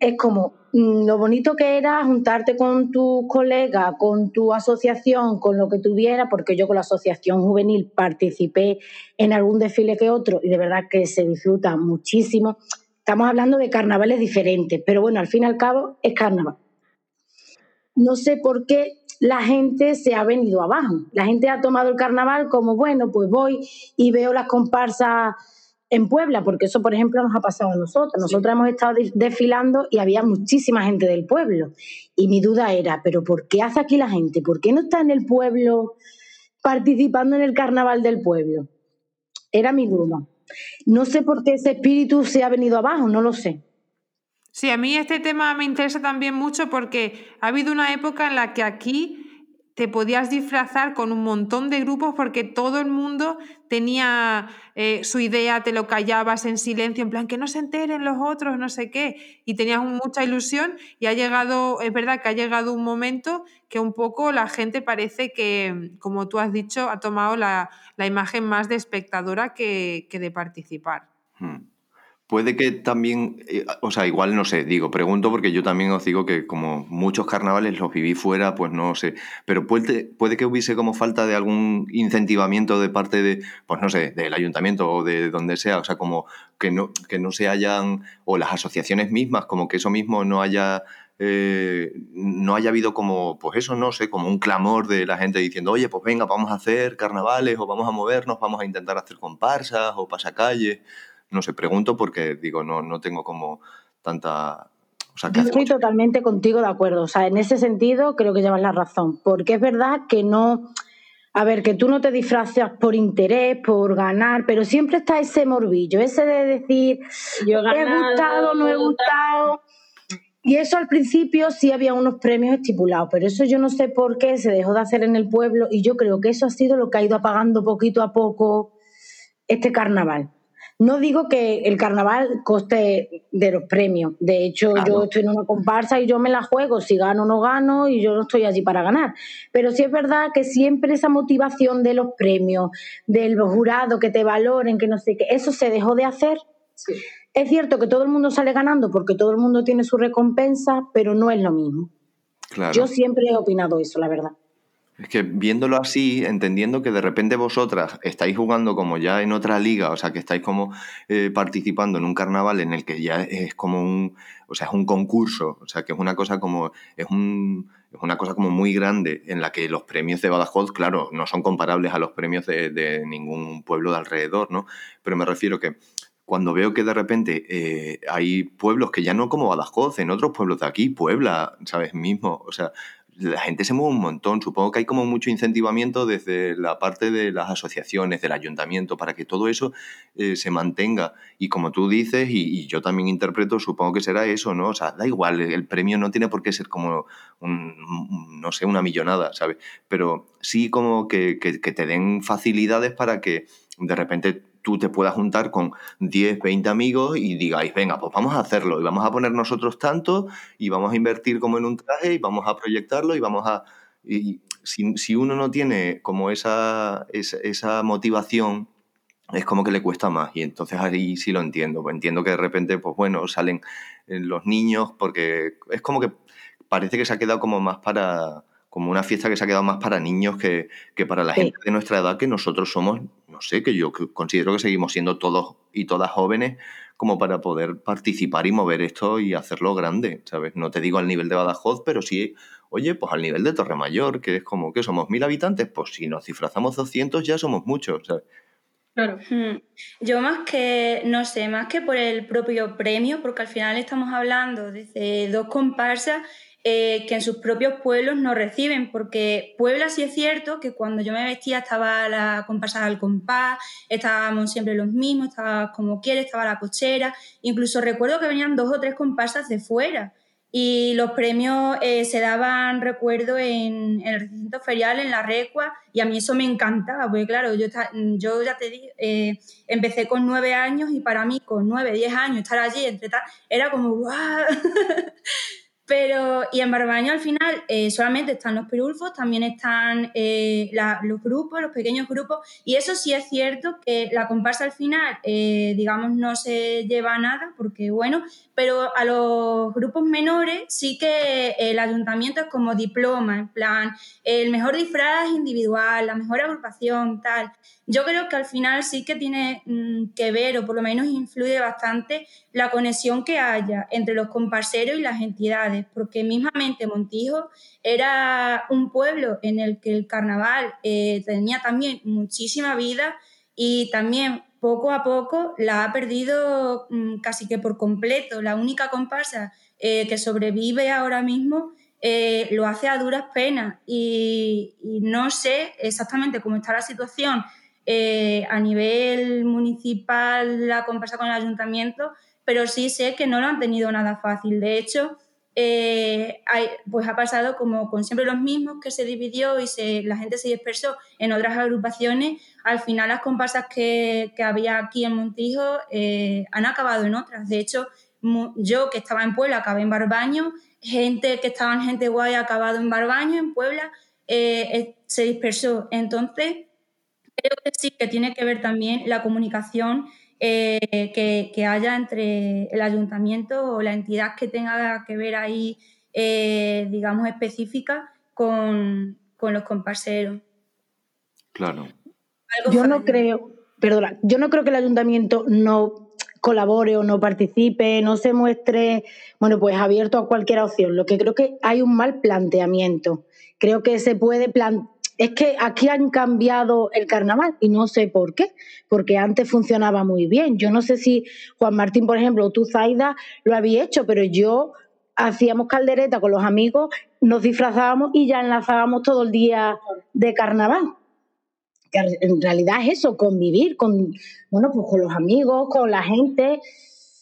S3: Es como, Mm, lo bonito que era juntarte con tus colegas, con tu asociación, con lo que tuviera, porque yo con la asociación juvenil participé en algún desfile que otro y de verdad que se disfruta muchísimo. Estamos hablando de carnavales diferentes, pero bueno, al fin y al cabo es carnaval. No sé por qué la gente se ha venido abajo. La gente ha tomado el carnaval como, bueno, pues voy y veo las comparsas en Puebla, porque eso, por ejemplo, nos ha pasado a nosotros. Nosotros hemos estado desfilando y había muchísima gente del pueblo. Y mi duda era, ¿pero por qué hace aquí la gente? ¿Por qué no está en el pueblo participando en el carnaval del pueblo? Era mi duda. No sé por qué ese espíritu se ha venido abajo, no lo sé.
S1: Sí, a mí este tema me interesa también mucho porque ha habido una época en la que aquí te podías disfrazar con un montón de grupos porque todo el mundo tenía eh, su idea, te lo callabas en silencio, en plan que no se enteren los otros, no sé qué, y tenías mucha ilusión y ha llegado, es verdad que ha llegado un momento que un poco la gente parece que, como tú has dicho, ha tomado la, imagen más de espectadora que, de participar. Hmm.
S5: Puede que también, eh, o sea, igual no sé, digo, pregunto porque yo también os digo que como muchos carnavales los viví fuera, pues no sé, pero puede, puede que hubiese como falta de algún incentivamiento de parte de, pues no sé, del ayuntamiento o de donde sea, o sea, como que no, que no se hayan, o las asociaciones mismas, como que eso mismo no haya eh, no haya habido como, pues eso, no sé, como un clamor de la gente diciendo, oye, pues venga, vamos a hacer carnavales o vamos a movernos, vamos a intentar hacer comparsas o pasacalles. No sé, pregunto porque digo, no, no tengo como tanta...
S3: Yo estoy totalmente contigo de acuerdo. O sea, en ese sentido creo que llevas la razón. Porque es verdad que no... a ver, que tú no te disfrazas por interés, por ganar, pero siempre está ese morbillo, ese de decir, Yo he, he gustado, no he gustado. Y eso al principio sí había unos premios estipulados, pero eso yo no sé por qué se dejó de hacer en el pueblo y yo creo que eso ha sido lo que ha ido apagando poquito a poco este carnaval. No digo que el carnaval coste de los premios. De hecho, yo estoy en una comparsa y yo me la juego. Si gano o no gano y yo no estoy allí para ganar. Pero sí es verdad que siempre esa motivación de los premios, del jurado, que te valoren, que no sé qué, eso se dejó de hacer. Es cierto que todo el mundo sale ganando porque todo el mundo tiene su recompensa, pero no es lo mismo. Yo siempre he opinado eso, la verdad.
S5: Es que viéndolo así, entendiendo que de repente vosotras estáis jugando como ya en otra liga, o sea, que estáis como eh, participando en un carnaval en el que ya es como un, o sea, es un concurso, o sea, que es una cosa como, es un, es una cosa como muy grande en la que los premios de Badajoz, claro, no son comparables a los premios de, ningún pueblo de alrededor, ¿no? Pero me refiero que cuando veo que de repente eh, hay pueblos que ya no como Badajoz, en otros pueblos de aquí, Puebla, ¿sabes? Mismo, o sea, la gente se mueve un montón. Supongo que hay como mucho incentivamiento desde la parte de las asociaciones, del ayuntamiento, para que todo eso eh, se mantenga. Y como tú dices, y, yo también interpreto, supongo que será eso, ¿no? O sea, da igual, el premio no tiene por qué ser como, un, no sé, una millonada, ¿sabes? Pero sí como que, que te den facilidades para que de repente tú te puedas juntar con 10, 20 amigos y digáis, venga, pues vamos a hacerlo y vamos a poner nosotros tanto y vamos a invertir como en un traje y vamos a proyectarlo y vamos a... Y si, uno no tiene como esa, esa, motivación, es como que le cuesta más y entonces ahí sí lo entiendo. Entiendo que de repente, pues bueno, salen eh, los niños porque es como que parece que se ha quedado como más para como una fiesta que se ha quedado más para niños que, para la gente de nuestra edad, que nosotros somos, no sé, que yo considero que seguimos siendo todos y todas jóvenes como para poder participar y mover esto y hacerlo grande, ¿sabes? No te digo al nivel de Badajoz, pero sí, oye, pues al nivel de Torremayor, que es como que somos mil habitantes, pues si nos disfrazamos 200 ya somos muchos, ¿sabes?
S2: Claro. Hmm. Yo más que, no sé, más que por el propio premio, porque al final estamos hablando de dos comparsas eh, que en sus propios pueblos no reciben, porque Puebla sí es cierto que cuando yo me vestía estaba la compasada al compás, estábamos siempre los mismos, estaba como quiere, estaba la cochera, incluso recuerdo que venían dos o tres compasas de fuera y los premios eh, se daban, recuerdo, en, el recinto ferial, en la Recua, y a mí eso me encantaba, porque claro, yo, yo ya te digo, eh, empecé con nueve años y para mí con nueve, diez años estar allí entre tal, era como ¡guau! Pero, y en Barbaño al final eh, solamente están los perulfos, también están eh, los grupos, los pequeños grupos, y eso sí es cierto que la comparsa al final, eh, digamos, no se lleva a nada, porque bueno, pero a los grupos menores sí que el ayuntamiento es como diploma, en plan, el mejor disfraz individual, la mejor agrupación, tal. Yo creo que al final sí que tiene mm, que ver, o por lo menos influye bastante, la conexión que haya entre los comparseros y las entidades, porque mismamente Montijo era un pueblo en el que el carnaval eh, tenía también muchísima vida y también poco a poco la ha perdido mm, casi que por completo. La única comparsa eh, que sobrevive ahora mismo eh, lo hace a duras penas y, no sé exactamente cómo está la situación eh, a nivel municipal, la comparsa con el ayuntamiento, pero sí sé que no lo han tenido nada fácil. De hecho, eh, pues ha pasado como con siempre los mismos, que se dividió y la gente se dispersó en otras agrupaciones. Al final las comparsas que, había aquí en Montijo eh, han acabado en otras. De hecho, yo que estaba en Puebla acabé en Barbaño, gente que estaba en Gente Guay ha acabado en Barbaño, en Puebla, eh, se dispersó. Entonces, creo que sí que tiene que ver también la comunicación eh, que, haya entre el ayuntamiento o la entidad que tenga que ver ahí, eh, digamos, específica con, los comparseros.
S5: Claro.
S3: yo no creo, perdona, yo no creo que el ayuntamiento no colabore o no participe, no se muestre, bueno, pues abierto a cualquier opción. Lo que creo que hay un mal planteamiento. Creo que se puede plantear es que aquí han cambiado el carnaval y no sé por qué, porque antes funcionaba muy bien. Yo no sé si Juan Martín, por ejemplo, o tú, Zaida, lo había hecho, pero yo hacíamos caldereta con los amigos, nos disfrazábamos y ya enlazábamos todo el día de carnaval. que en realidad es eso, convivir con, bueno, pues con los amigos, con la gente.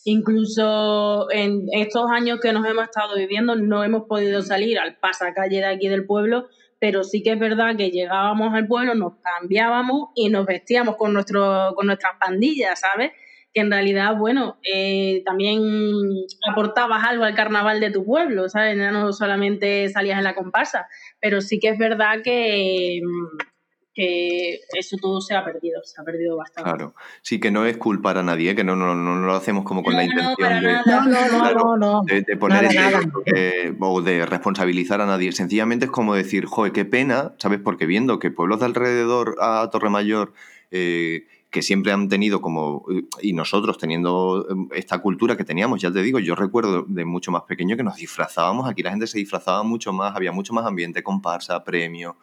S4: Incluso en estos años que nos hemos estado viviendo no hemos podido salir al pasacalle de aquí del pueblo, pero sí que es verdad que llegábamos al pueblo, nos cambiábamos y nos vestíamos con, nuestro, con nuestras pandillas, ¿sabes? Que en realidad, bueno, eh, también aportabas algo al carnaval de tu pueblo, ¿sabes? No solamente salías en la comparsa, pero sí que es verdad que que eso todo se ha perdido, se ha perdido bastante.
S5: Claro, sí que no es culpar a nadie, que no, no, no, lo hacemos como con la intención
S3: de,
S5: de, poner o de responsabilizar a nadie. Sencillamente es como decir, joder, qué pena, ¿sabes? Porque viendo que pueblos de alrededor a Torremayor eh, que siempre han tenido como, y nosotros teniendo em, esta cultura que teníamos, ya te digo, yo recuerdo de mucho más pequeño que nos disfrazábamos, aquí la gente se disfrazaba mucho más, había mucho más ambiente, comparsa, premio,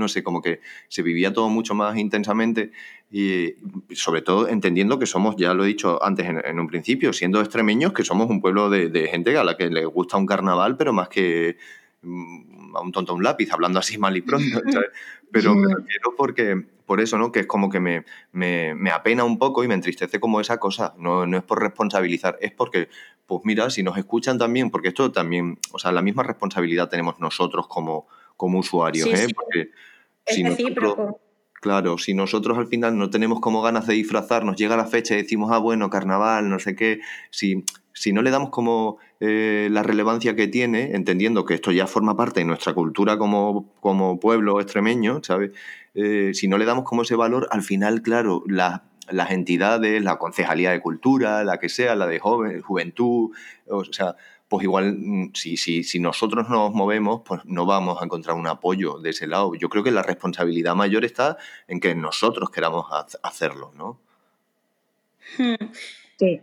S5: no sé, como que se vivía todo mucho más intensamente y sobre todo entendiendo que somos, ya lo he dicho antes en, un principio, siendo extremeños, que somos un pueblo de, gente a la que le gusta un carnaval, pero más que mm, a un tonto un lápiz, hablando así mal y pronto, Pero me refiero porque, por eso, ¿no? Que es como que me, me, apena un poco y me entristece como esa cosa. No, no es por responsabilizar, es porque, pues mira, si nos escuchan también, porque esto también, o sea, la misma responsabilidad tenemos nosotros como, como usuarios, ¿eh? Porque
S2: si
S5: claro, si nosotros al final no tenemos como ganas de disfrazarnos, llega la fecha y decimos, ah, bueno, carnaval, no sé qué, si, si no le damos como eh, la relevancia que tiene, entendiendo que esto ya forma parte de nuestra cultura como, como pueblo extremeño, ¿sabes? Eh, si no le damos como ese valor, al final, claro, las entidades, la concejalía de cultura, la que sea, la de joven, juventud, o sea, pues igual mm, si, si, si nosotros nos movemos, pues no vamos a encontrar un apoyo de ese lado. Yo creo que la responsabilidad mayor está en que nosotros queramos hacerlo, ¿no?
S2: Hmm. Sí.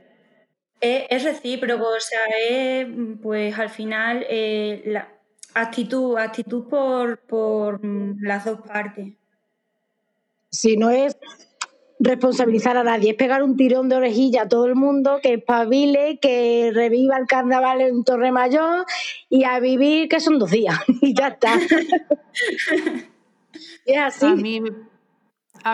S2: Es, recíproco, o sea, es pues al final eh, la actitud, actitud por, por las dos partes.
S3: Si no es responsabilizar a nadie, es pegar un tirón de orejilla a todo el mundo, que espabile, que reviva el carnaval en Torre Mayor y a vivir que son dos días y ya está. es así.
S1: A mí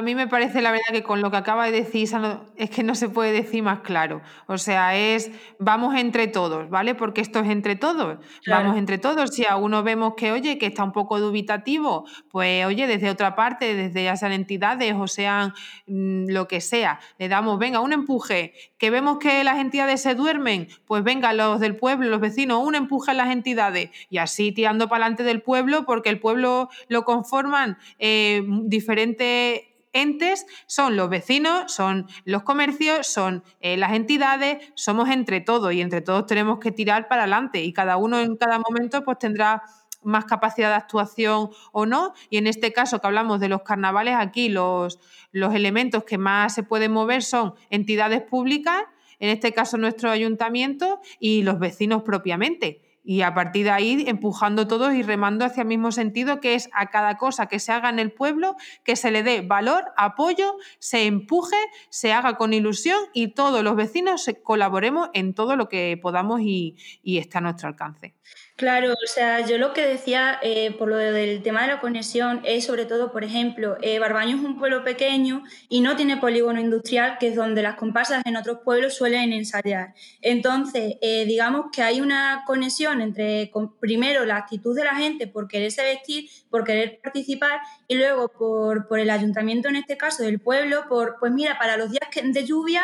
S1: me parece la verdad que con lo que acaba de decir es que no se puede decir más claro. O sea, es vamos entre todos, ¿vale? Porque esto es entre todos. Vamos entre todos. Si a uno vemos que, oye, que está un poco dubitativo, pues, oye, desde otra parte, desde ya sean entidades o sean mm, lo que sea, le damos, venga, un empuje. Que vemos que las entidades se duermen, pues venga, los del pueblo, los vecinos, un empuje a las entidades. Y así tirando para adelante del pueblo, porque el pueblo lo conforman eh, diferentes entes son los vecinos, son los comercios, son eh, las entidades, somos entre todos y entre todos tenemos que tirar para adelante y cada uno en cada momento pues tendrá más capacidad de actuación o no. Y en este caso que hablamos de los carnavales, aquí los, los elementos que más se pueden mover son entidades públicas, en este caso nuestro ayuntamiento y los vecinos propiamente y a partir de ahí empujando todos y remando hacia el mismo sentido, que es a cada cosa que se haga en el pueblo, que se le dé valor, apoyo, se empuje, se haga con ilusión y todos los vecinos colaboremos en todo lo que podamos y, está a nuestro alcance.
S2: Claro, o sea, yo lo que decía eh, por lo del tema de la conexión es sobre todo, por ejemplo, eh, Barbaño es un pueblo pequeño y no tiene polígono industrial, que es donde las comparsas en otros pueblos suelen ensayar. Entonces, eh, digamos que hay una conexión entre, primero, la actitud de la gente por quererse vestir, por querer participar, y luego por, por el ayuntamiento, en este caso, del pueblo, por, pues mira, para los días de lluvia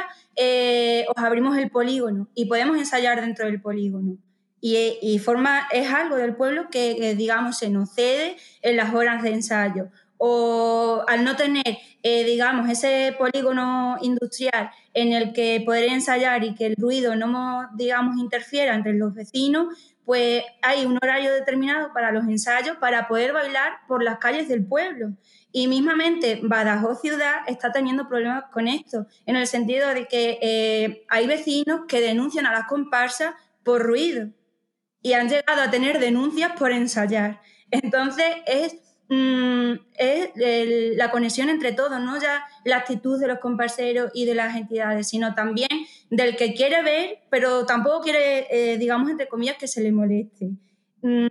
S2: os abrimos el polígono y podemos ensayar dentro del polígono y, forma, es algo del pueblo que, digamos, se nos cede en las horas de ensayo. O al no tener, eh, digamos, ese polígono industrial en el que poder ensayar y que el ruido no, digamos, interfiera entre los vecinos, pues hay un horario determinado para los ensayos para poder bailar por las calles del pueblo. Y mismamente Badajoz Ciudad está teniendo problemas con esto, en el sentido de que eh, hay vecinos que denuncian a las comparsas por ruido y han llegado a tener denuncias por ensayar. Entonces es, mm, es la conexión entre todos, no ya la actitud de los comparseros y de las entidades, sino también del que quiere ver, pero tampoco quiere, eh, digamos, entre comillas, que se le moleste. Mm,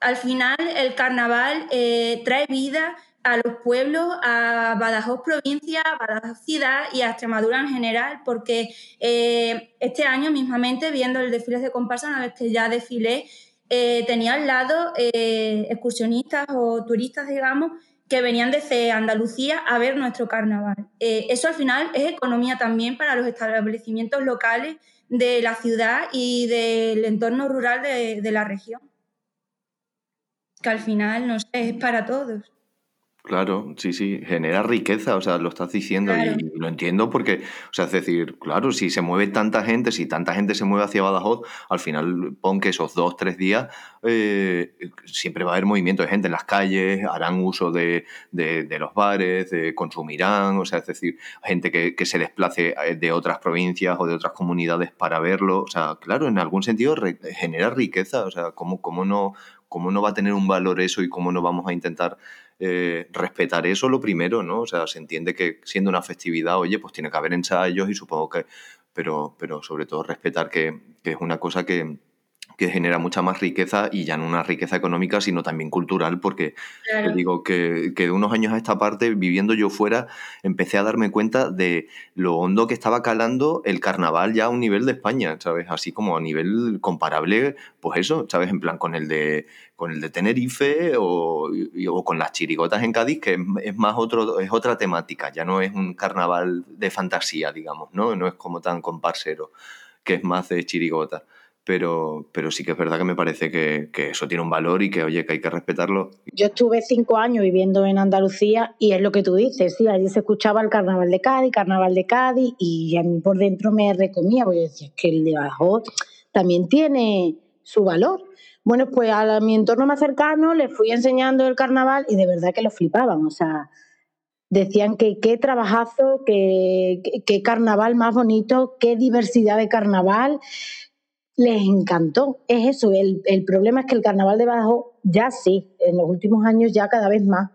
S2: al final el carnaval eh, trae vida a los pueblos, a Badajoz provincia, a Badajoz ciudad y a Extremadura en general, porque eh, este año mismamente, viendo el desfile de comparsa, una vez que ya desfilé, eh, tenía al lado eh, excursionistas o turistas, digamos, que venían desde Andalucía a ver nuestro carnaval. eso al final es economía también para los establecimientos locales de la ciudad y del entorno rural de la región. Que al final, no sé, es para todos.
S5: Claro, sí, sí, genera riqueza, o sea, lo estás diciendo y, lo entiendo porque, o sea, es decir, claro, si se mueve tanta gente, si tanta gente se mueve hacia Badajoz, al final pon que esos dos, tres días eh, siempre va a haber movimiento de gente en las calles, harán uso de, los bares, de, consumirán, o sea, es decir, gente que, se desplace eh, de otras provincias o de otras comunidades para verlo, o sea, claro, en algún sentido genera riqueza, o sea, ¿cómo, cómo, no, ¿cómo no va a tener un valor eso y cómo no vamos a intentar eh, respetar eso lo primero, ¿no? O sea, se entiende que siendo una festividad, oye, pues tiene que haber ensayos y supongo que, pero, pero sobre todo respetar que, que es una cosa que, que genera mucha más riqueza y ya no una riqueza económica, sino también cultural, porque te digo que, que, de unos años a esta parte, viviendo yo fuera, empecé a darme cuenta de lo hondo que estaba calando el carnaval ya a un nivel de España, ¿sabes? Así como a nivel comparable, pues eso, ¿sabes? En plan con el de, con el de Tenerife o, o con las chirigotas en Cádiz, que es, más otro, es otra temática, ya no es un carnaval de fantasía, digamos, ¿no? No es como tan comparsero, que es más de chirigota pero, pero sí que es verdad que me parece que, eso tiene un valor y que, oye, que hay que respetarlo.
S3: Yo estuve cinco años viviendo en Andalucía y es lo que tú dices, sí, allí se escuchaba el carnaval de Cádiz, carnaval de Cádiz, y a mí por dentro me recomía, porque decía, es que el de Badajoz también tiene su valor. Bueno, pues a mi entorno más cercano les fui enseñando el carnaval y de verdad que lo flipaban, o sea, decían que qué trabajazo, qué carnaval más bonito, qué diversidad de carnaval, les encantó. Es eso, el, problema es que el carnaval de Badajoz ya sí, en los últimos años ya cada vez más,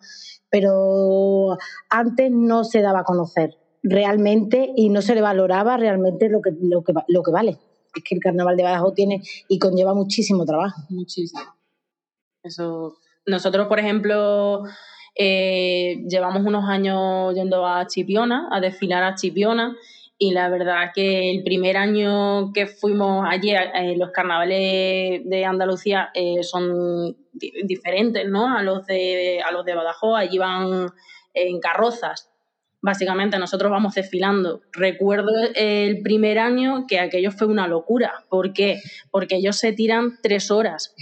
S3: pero antes no se daba a conocer realmente y no se le valoraba realmente lo que, lo que, lo que vale. Es que el carnaval de Badajoz tiene y conlleva muchísimo trabajo.
S4: Muchísimo. Eso. Nosotros, por ejemplo, eh, llevamos unos años yendo a Chipiona, a desfilar a Chipiona, y la verdad que el primer año que fuimos allí, eh, los carnavales de Andalucía eh, son diferentes ¿no? a, los de, a los de Badajoz, allí van en carrozas. Básicamente nosotros vamos desfilando. Recuerdo el primer año que aquello fue una locura. ¿Por qué? Porque ellos se tiran tres horas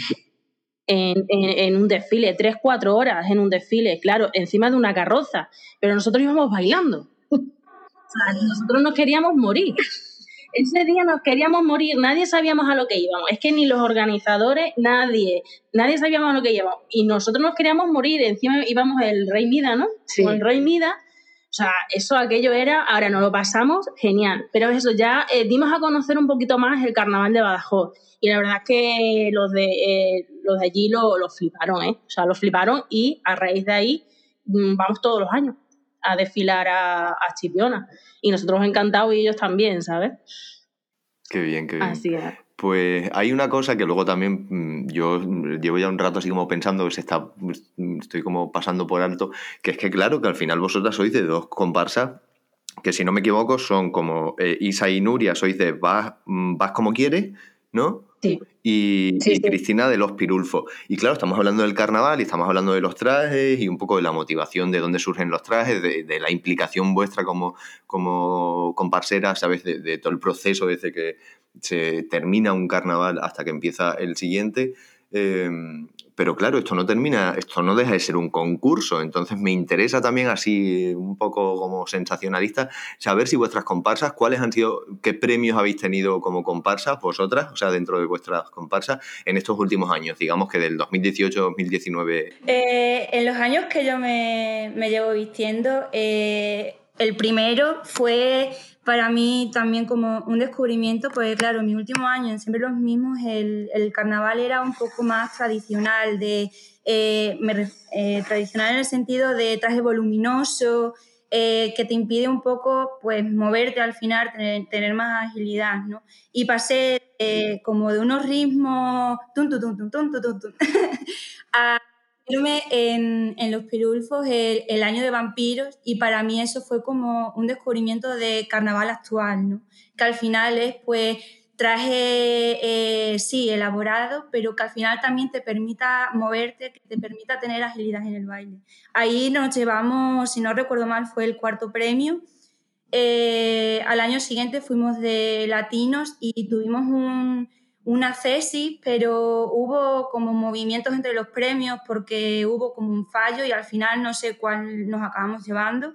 S4: en, en, un desfile, tres, cuatro horas en un desfile, claro, encima de una carroza, pero nosotros íbamos bailando nosotros nos queríamos morir. Ese día nos queríamos morir, nadie sabíamos a lo que íbamos. Es que ni los organizadores, nadie, nadie sabíamos a lo que íbamos. Y nosotros nos queríamos morir. Encima íbamos el Rey Mida, ¿no? Sí. Con el Rey Mida. O sea, eso, aquello era, ahora nos lo pasamos, genial. Pero eso, ya eh, dimos a conocer un poquito más el carnaval de Badajoz. Y la verdad es que los de, eh, los de allí lo, lo, fliparon, ¿eh? O sea, lo fliparon y a raíz de ahí mm, vamos todos los años a desfilar a, a Chipiona. Y nosotros encantados y ellos también, ¿sabes?
S5: Qué bien, qué bien.
S4: Así es.
S5: Pues hay una cosa que luego también mm, yo llevo ya un rato así como pensando que se está, estoy como pasando por alto, que es que claro, que al final vosotras sois de dos comparsas que si no me equivoco son como eh, Isa y Nuria, sois de vas, mm, vas como quieres, ¿no? Y, Cristina de los Pirulfos. Y claro, estamos hablando del carnaval y estamos hablando de los trajes y un poco de la motivación de dónde surgen los trajes, de, la implicación vuestra como, como comparsera, ¿sabes? De, todo el proceso desde que se termina un carnaval hasta que empieza el siguiente. Eh, pero claro, esto no termina, esto no deja de ser un concurso, entonces me interesa también así un poco como sensacionalista saber si vuestras comparsas, cuáles han sido, qué premios habéis tenido como comparsas vosotras, o sea, dentro de vuestras comparsas en estos últimos años, digamos que del 2018-2019.
S2: Eh, en los años que yo me, llevo vistiendo, eh, el primero fue para mí también como un descubrimiento, pues claro, mi último año, siempre los mismos, el, el carnaval era un poco más tradicional, de, eh, eh, tradicional en el sentido de traje voluminoso, eh, que te impide un poco pues moverte al final, tener, más agilidad, ¿no? Y pasé como de unos ritmos a en, en Los Pirulfos el, el, año de vampiros y para mí eso fue como un descubrimiento de carnaval actual, ¿no? Que al final es pues traje, eh, sí, elaborado, pero que al final también te permita moverte, que te permita tener agilidad en el baile. Ahí nos llevamos, si no recuerdo mal, fue el cuarto premio. Eh, al año siguiente fuimos de latinos y tuvimos un, una tesis, pero hubo como movimientos entre los premios porque hubo como un fallo y al final no sé cuál nos acabamos llevando.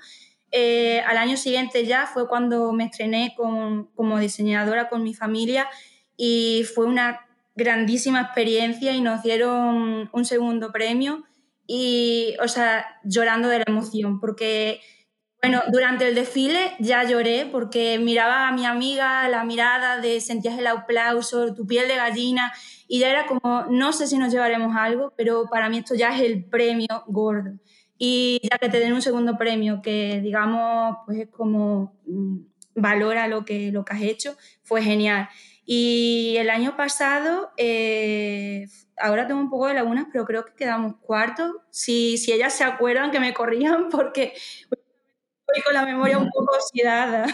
S2: Eh, al año siguiente ya fue cuando me estrené como diseñadora con mi familia y fue una grandísima experiencia y nos dieron un segundo premio y, o sea, llorando de la emoción, porque, bueno, durante el desfile ya lloré porque miraba a mi amiga, la mirada de sentías el aplauso, tu piel de gallina y ya era como, no sé si nos llevaremos algo, pero para mí esto ya es el premio gordo y ya que te den un segundo premio que digamos pues es como mm, valora lo que, lo que has hecho, fue genial. Y el año pasado, eh, ahora tengo un poco de lagunas, pero creo que quedamos cuartos. Si, si ellas se acuerdan, que me corrían porque estoy con la memoria un poco oxidada.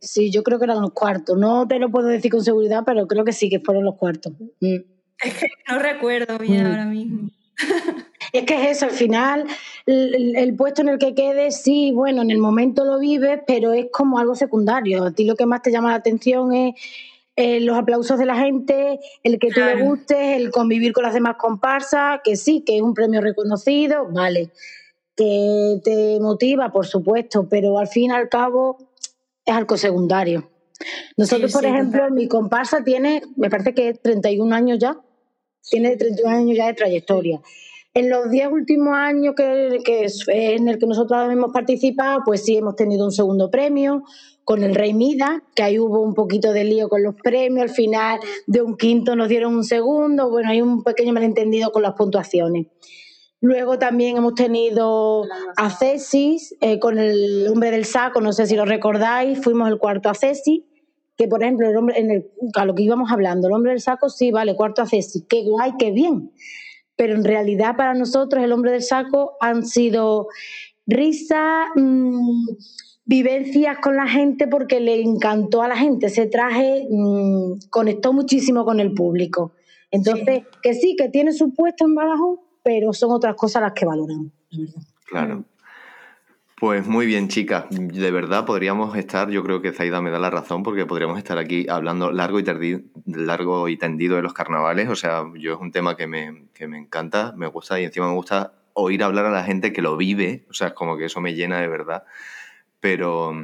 S3: Sí, yo creo que eran los cuartos. No te lo puedo decir con seguridad, pero creo que sí que fueron los cuartos.
S2: Mm. Es que no recuerdo bien mm. ahora mismo.
S3: Es que es eso, al final, el, puesto en el que quedes, sí, bueno, en el momento lo vives, pero es como algo secundario. A ti lo que más te llama la atención es eh, los aplausos de la gente, el que tú le gustes, el convivir con las demás comparsas, que sí, que es un premio reconocido, vale, que te motiva, por supuesto, pero al fin y al cabo es algo secundario. Nosotros, por ejemplo, mi comparsa tiene, me parece que es 31 años ya, tiene 31 años ya de trayectoria. En los 10 últimos años que, que en el que nosotros hemos participado, pues sí hemos tenido un segundo premio con el Rey Mida, que ahí hubo un poquito de lío con los premios, al final de un quinto nos dieron un segundo, bueno, hay un pequeño malentendido con las puntuaciones. Luego también hemos tenido a Cesis eh, con el hombre del saco, no sé si lo recordáis, fuimos el cuarto a Cesis que por ejemplo, el hombre, en el, a lo que íbamos hablando, el hombre del saco, sí, vale, cuarto a Ceci, qué guay, qué bien. Pero en realidad para nosotros el hombre del saco han sido risa, mm, vivencias con la gente porque le encantó a la gente. Ese traje mm, conectó muchísimo con el público. Entonces, que sí, que tiene su puesto en Badajoz, pero son otras cosas las que valoramos.
S5: Claro. Pues muy bien, chicas. De verdad podríamos estar, yo creo que Zaida me da la razón, porque podríamos estar aquí hablando largo y, largo y tendido de los carnavales. O sea, yo es un tema que me, que me encanta, me gusta y encima me gusta oír hablar a la gente que lo vive. O sea, es como que eso me llena de verdad. Pero,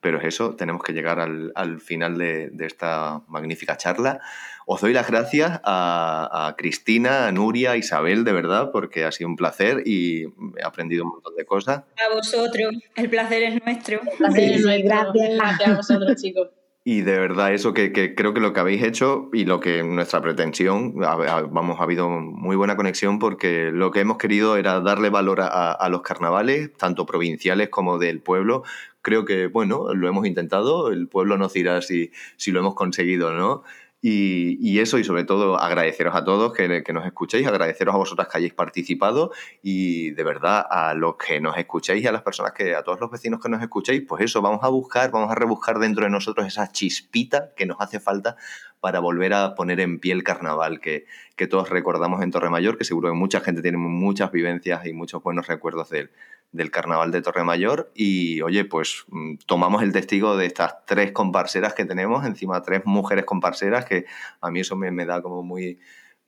S5: pero es eso, tenemos que llegar al, al final de esta magnífica charla. Os doy las gracias a, Cristina, a Nuria, a Isabel, de verdad, porque ha sido un placer y he aprendido un montón de cosas.
S2: A vosotros, el placer es nuestro.
S4: Gracias, gracias a vosotros, chicos.
S5: Y de verdad, eso que, creo que lo que habéis hecho y lo que nuestra pretensión, vamos, ha habido muy buena conexión porque lo que hemos querido era darle valor a, los carnavales, tanto provinciales como del pueblo. Creo que, bueno, lo hemos intentado, el pueblo nos dirá si, si lo hemos conseguido, ¿no? Y, eso, y sobre todo agradeceros a todos que, nos escuchéis, agradeceros a vosotras que hayáis participado y de verdad a los que nos escuchéis y a las personas que, a todos los vecinos que nos escuchéis, pues eso, vamos a buscar, vamos a rebuscar dentro de nosotros esa chispita que nos hace falta para volver a poner en pie el carnaval que, que todos recordamos en Torremayor, que seguro que mucha gente tiene muchas vivencias y muchos buenos recuerdos de él del carnaval de Torremayor y oye, pues mm, tomamos el testigo de estas tres comparseras que tenemos, encima tres mujeres comparseras, que a mí eso me, da como muy...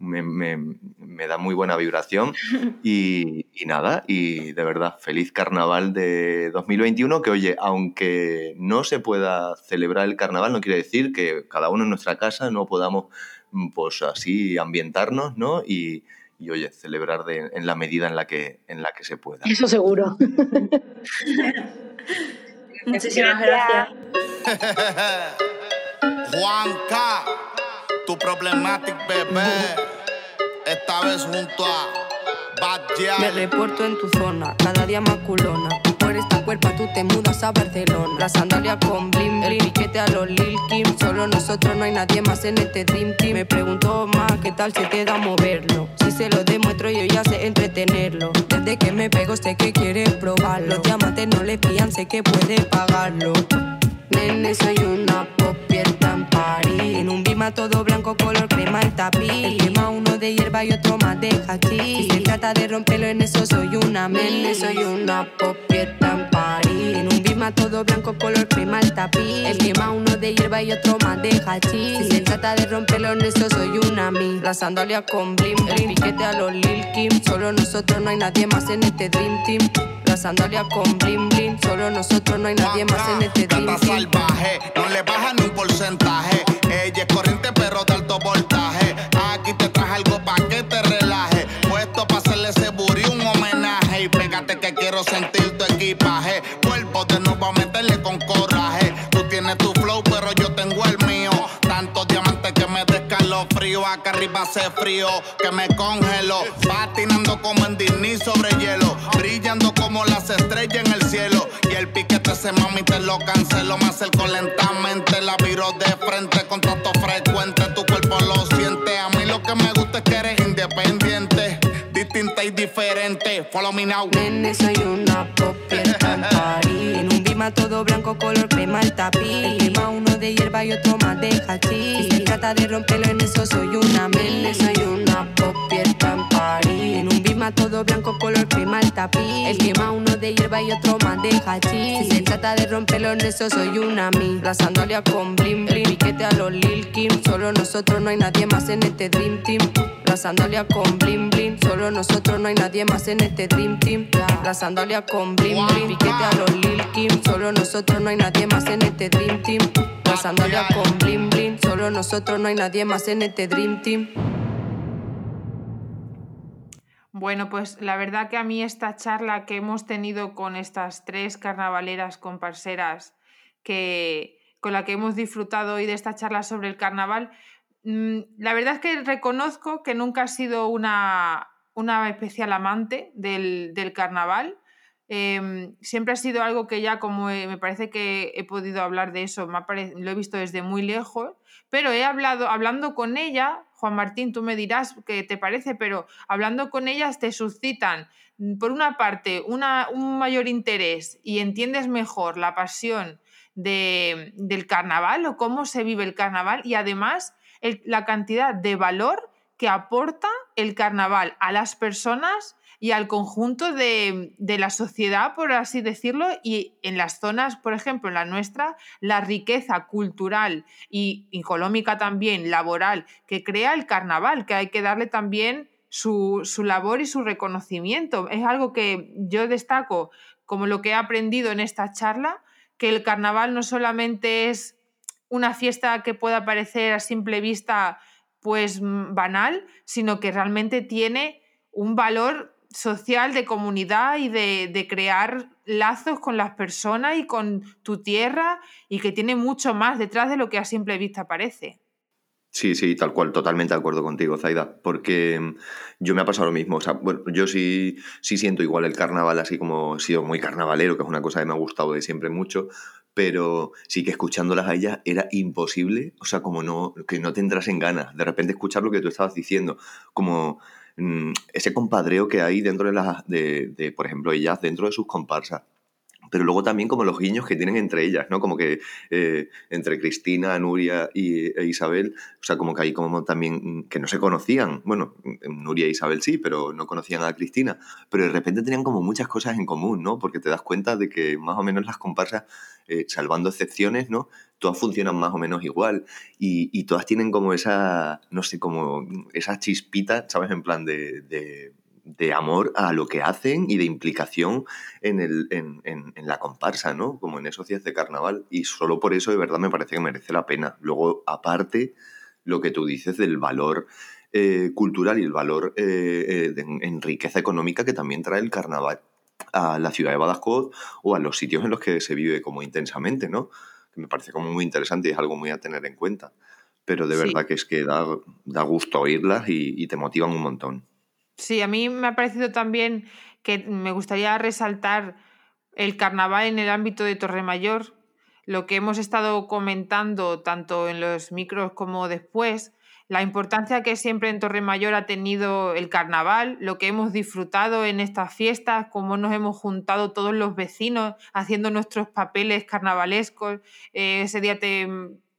S5: Me, da muy buena vibración y, nada, y de verdad, feliz carnaval de 2021, que oye, aunque no se pueda celebrar el carnaval, no quiere decir que cada uno en nuestra casa no podamos mm, pues así ambientarnos, ¿no? Y, y oye, celebrar de, en la medida en la que, en la que se pueda.
S3: Eso seguro.
S2: Muchísimas gracias.
S6: Juanca, tu problematic bebé, esta vez junto a Bad
S7: Me reporto en tu zona, cada día más culona por esta cuerpa tú te mudas a Barcelona. La sandalia con blim, el piquete a los Lil Kim. Solo nosotros no hay nadie más en este Dream Team. Me pregunto más qué tal se te da moverlo. Si se lo demuestro yo ya sé entretenerlo. Desde que me pego sé que quiere probarlo. Los diamantes no le pillan, sé que puede pagarlo. Nene, soy una popieta en París. En un bima todo blanco, color crema el tapiz. El quema uno de hierba y otro más de hachís. Si se trata de romperlo en eso, soy una nene, soy una popieta en París. En un bima todo blanco, color crema el tapiz. El quema uno de hierba y otro más de hachís. Si se trata de romperlo en eso, soy una mi. La sandalia con blim, el piquete a los Lil Kim. Solo nosotros, no hay nadie más en este Dream Team. La sandalia con blim blim, solo nosotros no hay nadie más en este Dream Team.
S6: salvaje, no le baja ni un porcentaje. Ella es corriente pero de alto voltaje. Aquí te traje algo pa' que te relaje. Puesto pa' hacerle ese buri un homenaje. Y pégate que quiero sentir tu equipaje. Cuerpo de nuevo a meterle con coraje. Tú tienes tu flow pero yo tengo el mío. Tantos diamantes que me descalofrío. Acá arriba hace frío que me congelo. Patinando como en Disney sobre hielo. Brillando como las estrellas en el cielo. Y el piquete ese mami te lo cancelo. Me acerco lentamente, la viro de frente. Contacto Y diferente. Follow me now.
S7: Nene, soy una popieta en París. En un bima todo blanco, color crema el tapiz. El quema uno de hierba y otro más de hachís. Si trata de romperlo en eso, soy una Nene, soy una popieta en París. En un bima todo blanco, color crema el tapiz. El quema uno de hierba y otro más de hachís. Si se trata de romperlo en eso, soy una mi. La sandalia con blim, blim. Piquete a los Lil Kim. Solo nosotros, no hay nadie más en este Dream Team. La sandalia con blim, solo nosotros no hay nadie más en este Dream Team. La sandalia con blim blim, piquete a los Lil Kim, solo nosotros no hay nadie más en este Dream Team. La sandalia con blim blim, solo nosotros no hay nadie más en este Dream Team.
S1: Bueno, pues la verdad que a mí esta charla que hemos tenido con estas tres carnavaleras comparseras que con la que hemos disfrutado hoy de esta charla sobre el carnaval, mm, la verdad es que reconozco que nunca he sido una, una especial amante del, del carnaval. Em, siempre ha sido algo que ya como me parece que he podido hablar de eso, me lo he visto desde muy lejos, pero he hablado, hablando con ella, Juan Martín, tú me dirás qué te parece, pero hablando con ellas te suscitan, mm, por una parte, una- un mayor interés y entiendes mejor la pasión de- del carnaval o cómo se vive el carnaval y además la cantidad de valor que aporta el carnaval a las personas y al conjunto de, de la sociedad, por así decirlo, y en las zonas, por ejemplo, en la nuestra, la riqueza cultural y económica también, laboral, que crea el carnaval, que hay que darle también su, su labor y su reconocimiento. Es algo que yo destaco como lo que he aprendido en esta charla, que el carnaval no solamente es una fiesta que pueda parecer a simple vista pues mm, banal, sino que realmente tiene un valor social de comunidad y de, de crear lazos con las personas y con tu tierra y que tiene mucho más detrás de lo que a simple vista parece.
S5: Sí, sí, tal cual, totalmente de acuerdo contigo, Zaida, porque mm, yo me ha pasado lo mismo, o sea, bueno, yo sí, sí siento igual el carnaval, así como he sido muy carnavalero, que es una cosa que me ha gustado de siempre mucho, pero sí que escuchándolas a ellas era imposible, o sea, como no, que no te entrasen ganas, de repente escuchar lo que tú estabas diciendo, como mm, ese compadreo que hay dentro de las, de, de, por ejemplo, ellas dentro de sus comparsas. Pero luego también como los guiños que tienen entre ellas, ¿no? Como que eh, entre Cristina, Nuria y, e Isabel, o sea, como que hay como también mm, que no se conocían. Bueno, mm, Nuria e Isabel sí, pero no conocían a Cristina. Pero de repente tenían como muchas cosas en común, ¿no? Porque te das cuenta de que más o menos las comparsas, eh, salvando excepciones, ¿no? Todas funcionan más o menos igual y, y todas tienen como esa, no sé, como esa chispita, ¿sabes? En plan de de amor a lo que hacen y de implicación en, el, en, en, en, la comparsa, ¿no? Como en esos días de carnaval. Y solo por eso de verdad me parece que merece la pena. Luego, aparte, lo que tú dices del valor eh, cultural y el valor eh, eh, de, en riqueza económica que también trae el carnaval a la ciudad de Badajoz o a los sitios en los que se vive como intensamente, ¿no? Que me parece como muy interesante y es algo muy a tener en cuenta. Pero de sí. verdad que es que da, da gusto oírlas y, y te motivan un montón.
S1: Sí, a mí me ha parecido también que me gustaría resaltar el carnaval en el ámbito de Torremayor, lo que hemos estado comentando tanto en los micros como después, la importancia que siempre en Torremayor ha tenido el carnaval, lo que hemos disfrutado en estas fiestas, cómo nos hemos juntado todos los vecinos haciendo nuestros papeles carnavalescos. Eh, ese día te,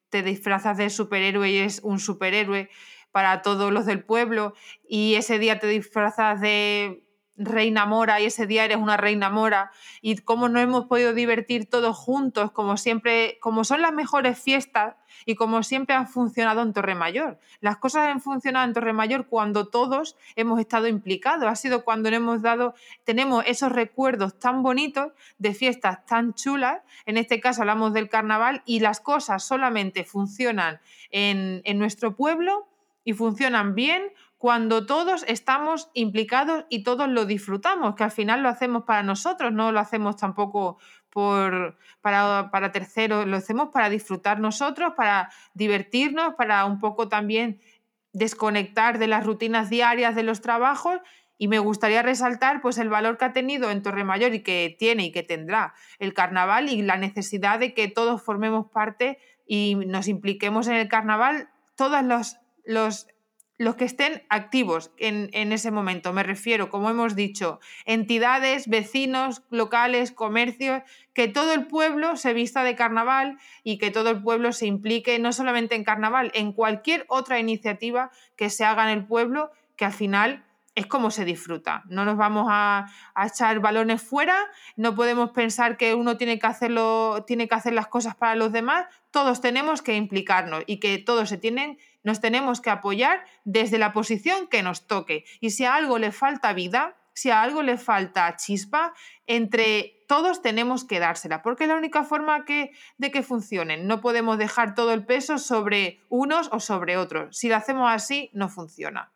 S1: te disfrazas de superhéroe y es un superhéroe para todos los del pueblo y ese día te disfrazas de reina mora y ese día eres una reina mora. Y cómo nos hemos podido divertir todos juntos, como siempre, como son las mejores fiestas y como siempre han funcionado en Torremayor. Las cosas han funcionado en Torremayor cuando todos hemos estado implicados, ha sido cuando hemos dado, tenemos esos recuerdos tan bonitos de fiestas tan chulas, en este caso hablamos del carnaval y las cosas solamente funcionan en, en nuestro pueblo y funcionan bien cuando todos estamos implicados y todos lo disfrutamos, que al final lo hacemos para nosotros, no lo hacemos tampoco por, para, para terceros, lo hacemos para disfrutar nosotros, para divertirnos, para un poco también desconectar de las rutinas diarias de los trabajos. Y me gustaría resaltar pues el valor que ha tenido en Torremayor y que tiene y que tendrá el carnaval y la necesidad de que todos formemos parte y nos impliquemos en el carnaval. Todos los, los los que estén activos en, ese momento. Me refiero, como hemos dicho, entidades, vecinos, locales, comercios, que todo el pueblo se vista de carnaval y que todo el pueblo se implique no solamente en carnaval, en cualquier otra iniciativa que se haga en el pueblo, que al final es como se disfruta. No nos vamos a, a, echar balones fuera, no podemos pensar que uno tiene que, hacerlo, tiene que hacer las cosas para los demás, todos tenemos que implicarnos y que todos se tienen nos tenemos que apoyar desde la posición que nos toque. Y si a algo le falta vida, si a algo le falta chispa, entre todos tenemos que dársela, porque es la única forma de que funcionen. No podemos dejar todo el peso sobre unos o sobre otros. Si lo hacemos así, no funciona.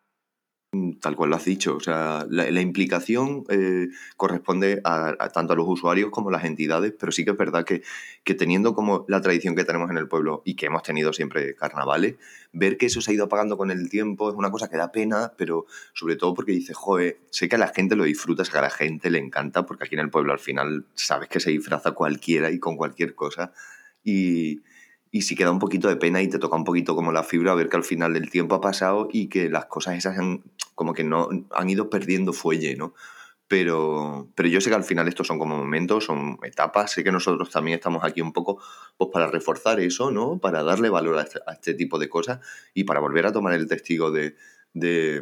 S5: Mm, tal cual lo has dicho, o sea, la, implicación eh, corresponde a, tanto a los usuarios como a las entidades, pero sí que es verdad que, que, teniendo como la tradición que tenemos en el pueblo y que hemos tenido siempre carnavales, ver que eso se ha ido apagando con el tiempo es una cosa que da pena, pero sobre todo porque dices, joder, sé que a la gente lo disfruta, sé que a la gente le encanta, porque aquí en el pueblo al final sabes que se disfraza cualquiera y con cualquier cosa, y, y si queda un poquito de pena y te toca un poquito como la fibra, ver que al final el tiempo ha pasado y que las cosas esas han, como que no han ido perdiendo fuelle, ¿no? Pero, pero yo sé que al final estos son como momentos, son etapas, sé que nosotros también estamos aquí un poco pues para reforzar eso, ¿no? Para darle valor a este, este tipo de cosas y para volver a tomar el testigo de, de,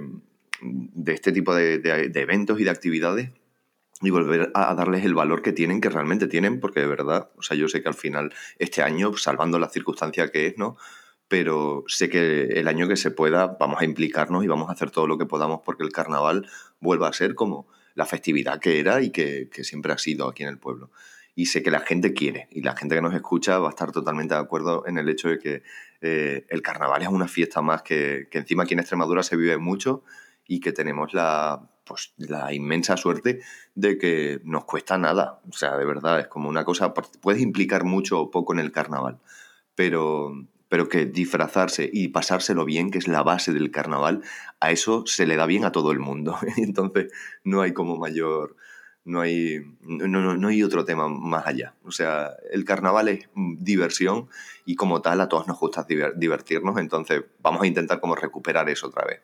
S5: este tipo de, de eventos y de actividades y volver a darles el valor que tienen, que realmente tienen, porque de verdad, o sea, yo sé que al final, este año, salvando la circunstancia que es, ¿no? Pero sé que el año que se pueda vamos a implicarnos y vamos a hacer todo lo que podamos porque el carnaval vuelva a ser como la festividad que era y que, siempre ha sido aquí en el pueblo. Y sé que la gente quiere y la gente que nos escucha va a estar totalmente de acuerdo en el hecho de que eh, el carnaval es una fiesta más que, que encima aquí en Extremadura se vive mucho y que tenemos la pues, la inmensa suerte de que nos cuesta nada. O sea, de verdad, es como una cosa, puedes implicar mucho o poco en el carnaval, pero, pero que disfrazarse y pasárselo bien, que es la base del carnaval, a eso se le da bien a todo el mundo. Entonces, no hay como mayor, no hay, no, no, hay otro tema más allá. O sea, el carnaval es diversión y como tal a todos nos gusta divertirnos, entonces vamos a intentar como recuperar eso otra vez.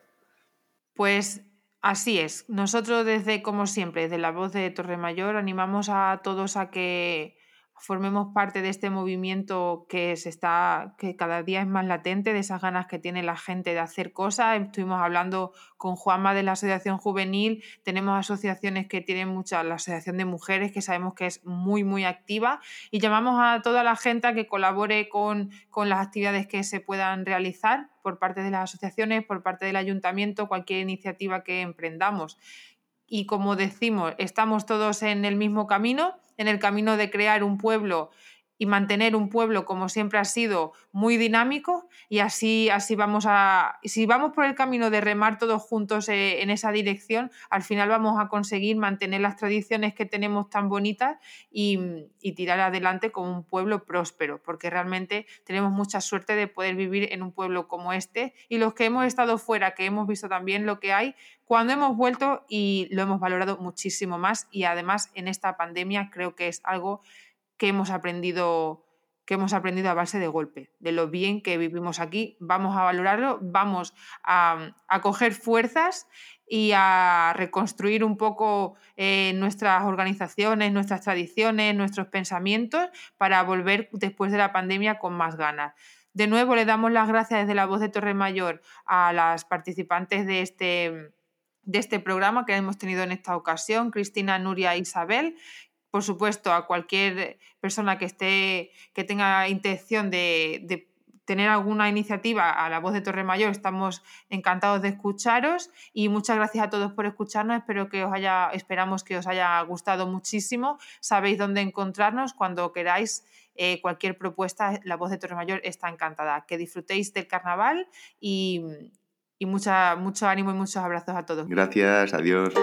S1: Pues Así es. Nosotros desde, como siempre, desde la voz de Torremayor, animamos a todos a que formemos parte de este movimiento que se está, que cada día es más latente, de esas ganas que tiene la gente de hacer cosas. Estuvimos hablando con Juanma de la Asociación Juvenil, tenemos asociaciones que tienen muchas, la Asociación de Mujeres, que sabemos que es muy, muy activa, y llamamos a toda la gente a que colabore con, con las actividades que se puedan realizar por parte de las asociaciones, por parte del ayuntamiento, cualquier iniciativa que emprendamos. Y como decimos, estamos todos en el mismo camino en el camino de crear un pueblo y mantener un pueblo como siempre ha sido muy dinámico y así, así vamos a, si vamos por el camino de remar todos juntos eh, en esa dirección, al final vamos a conseguir mantener las tradiciones que tenemos tan bonitas y, y tirar adelante como un pueblo próspero, porque realmente tenemos mucha suerte de poder vivir en un pueblo como este y los que hemos estado fuera, que hemos visto también lo que hay, cuando hemos vuelto y lo hemos valorado muchísimo más y además en esta pandemia creo que es algo que hemos aprendido que hemos aprendido a base de golpe, de lo bien que vivimos aquí, vamos a valorarlo, vamos a, coger fuerzas y a reconstruir un poco eh, nuestras organizaciones, nuestras tradiciones, nuestros pensamientos para volver después de la pandemia con más ganas. De nuevo le damos las gracias desde la voz de Torre Mayor a las participantes de este, de este programa que hemos tenido en esta ocasión, Cristina, Nuria e Isabel, por supuesto, a cualquier persona que esté, que tenga intención de, tener alguna iniciativa a la voz de Torre Mayor, estamos encantados de escucharos y muchas gracias a todos por escucharnos. Espero que os haya, esperamos que os haya gustado muchísimo. Sabéis dónde encontrarnos cuando queráis eh, cualquier propuesta. La voz de Torre Mayor está encantada. Que disfrutéis del carnaval y, y mucha, mucho ánimo y muchos abrazos a todos.
S5: Gracias, adiós.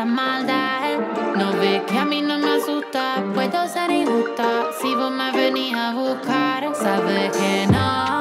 S8: Esa maldad. No ve que a mí no me asusta, puedo ser injusta. Si vos me venís a buscar, sabes que no.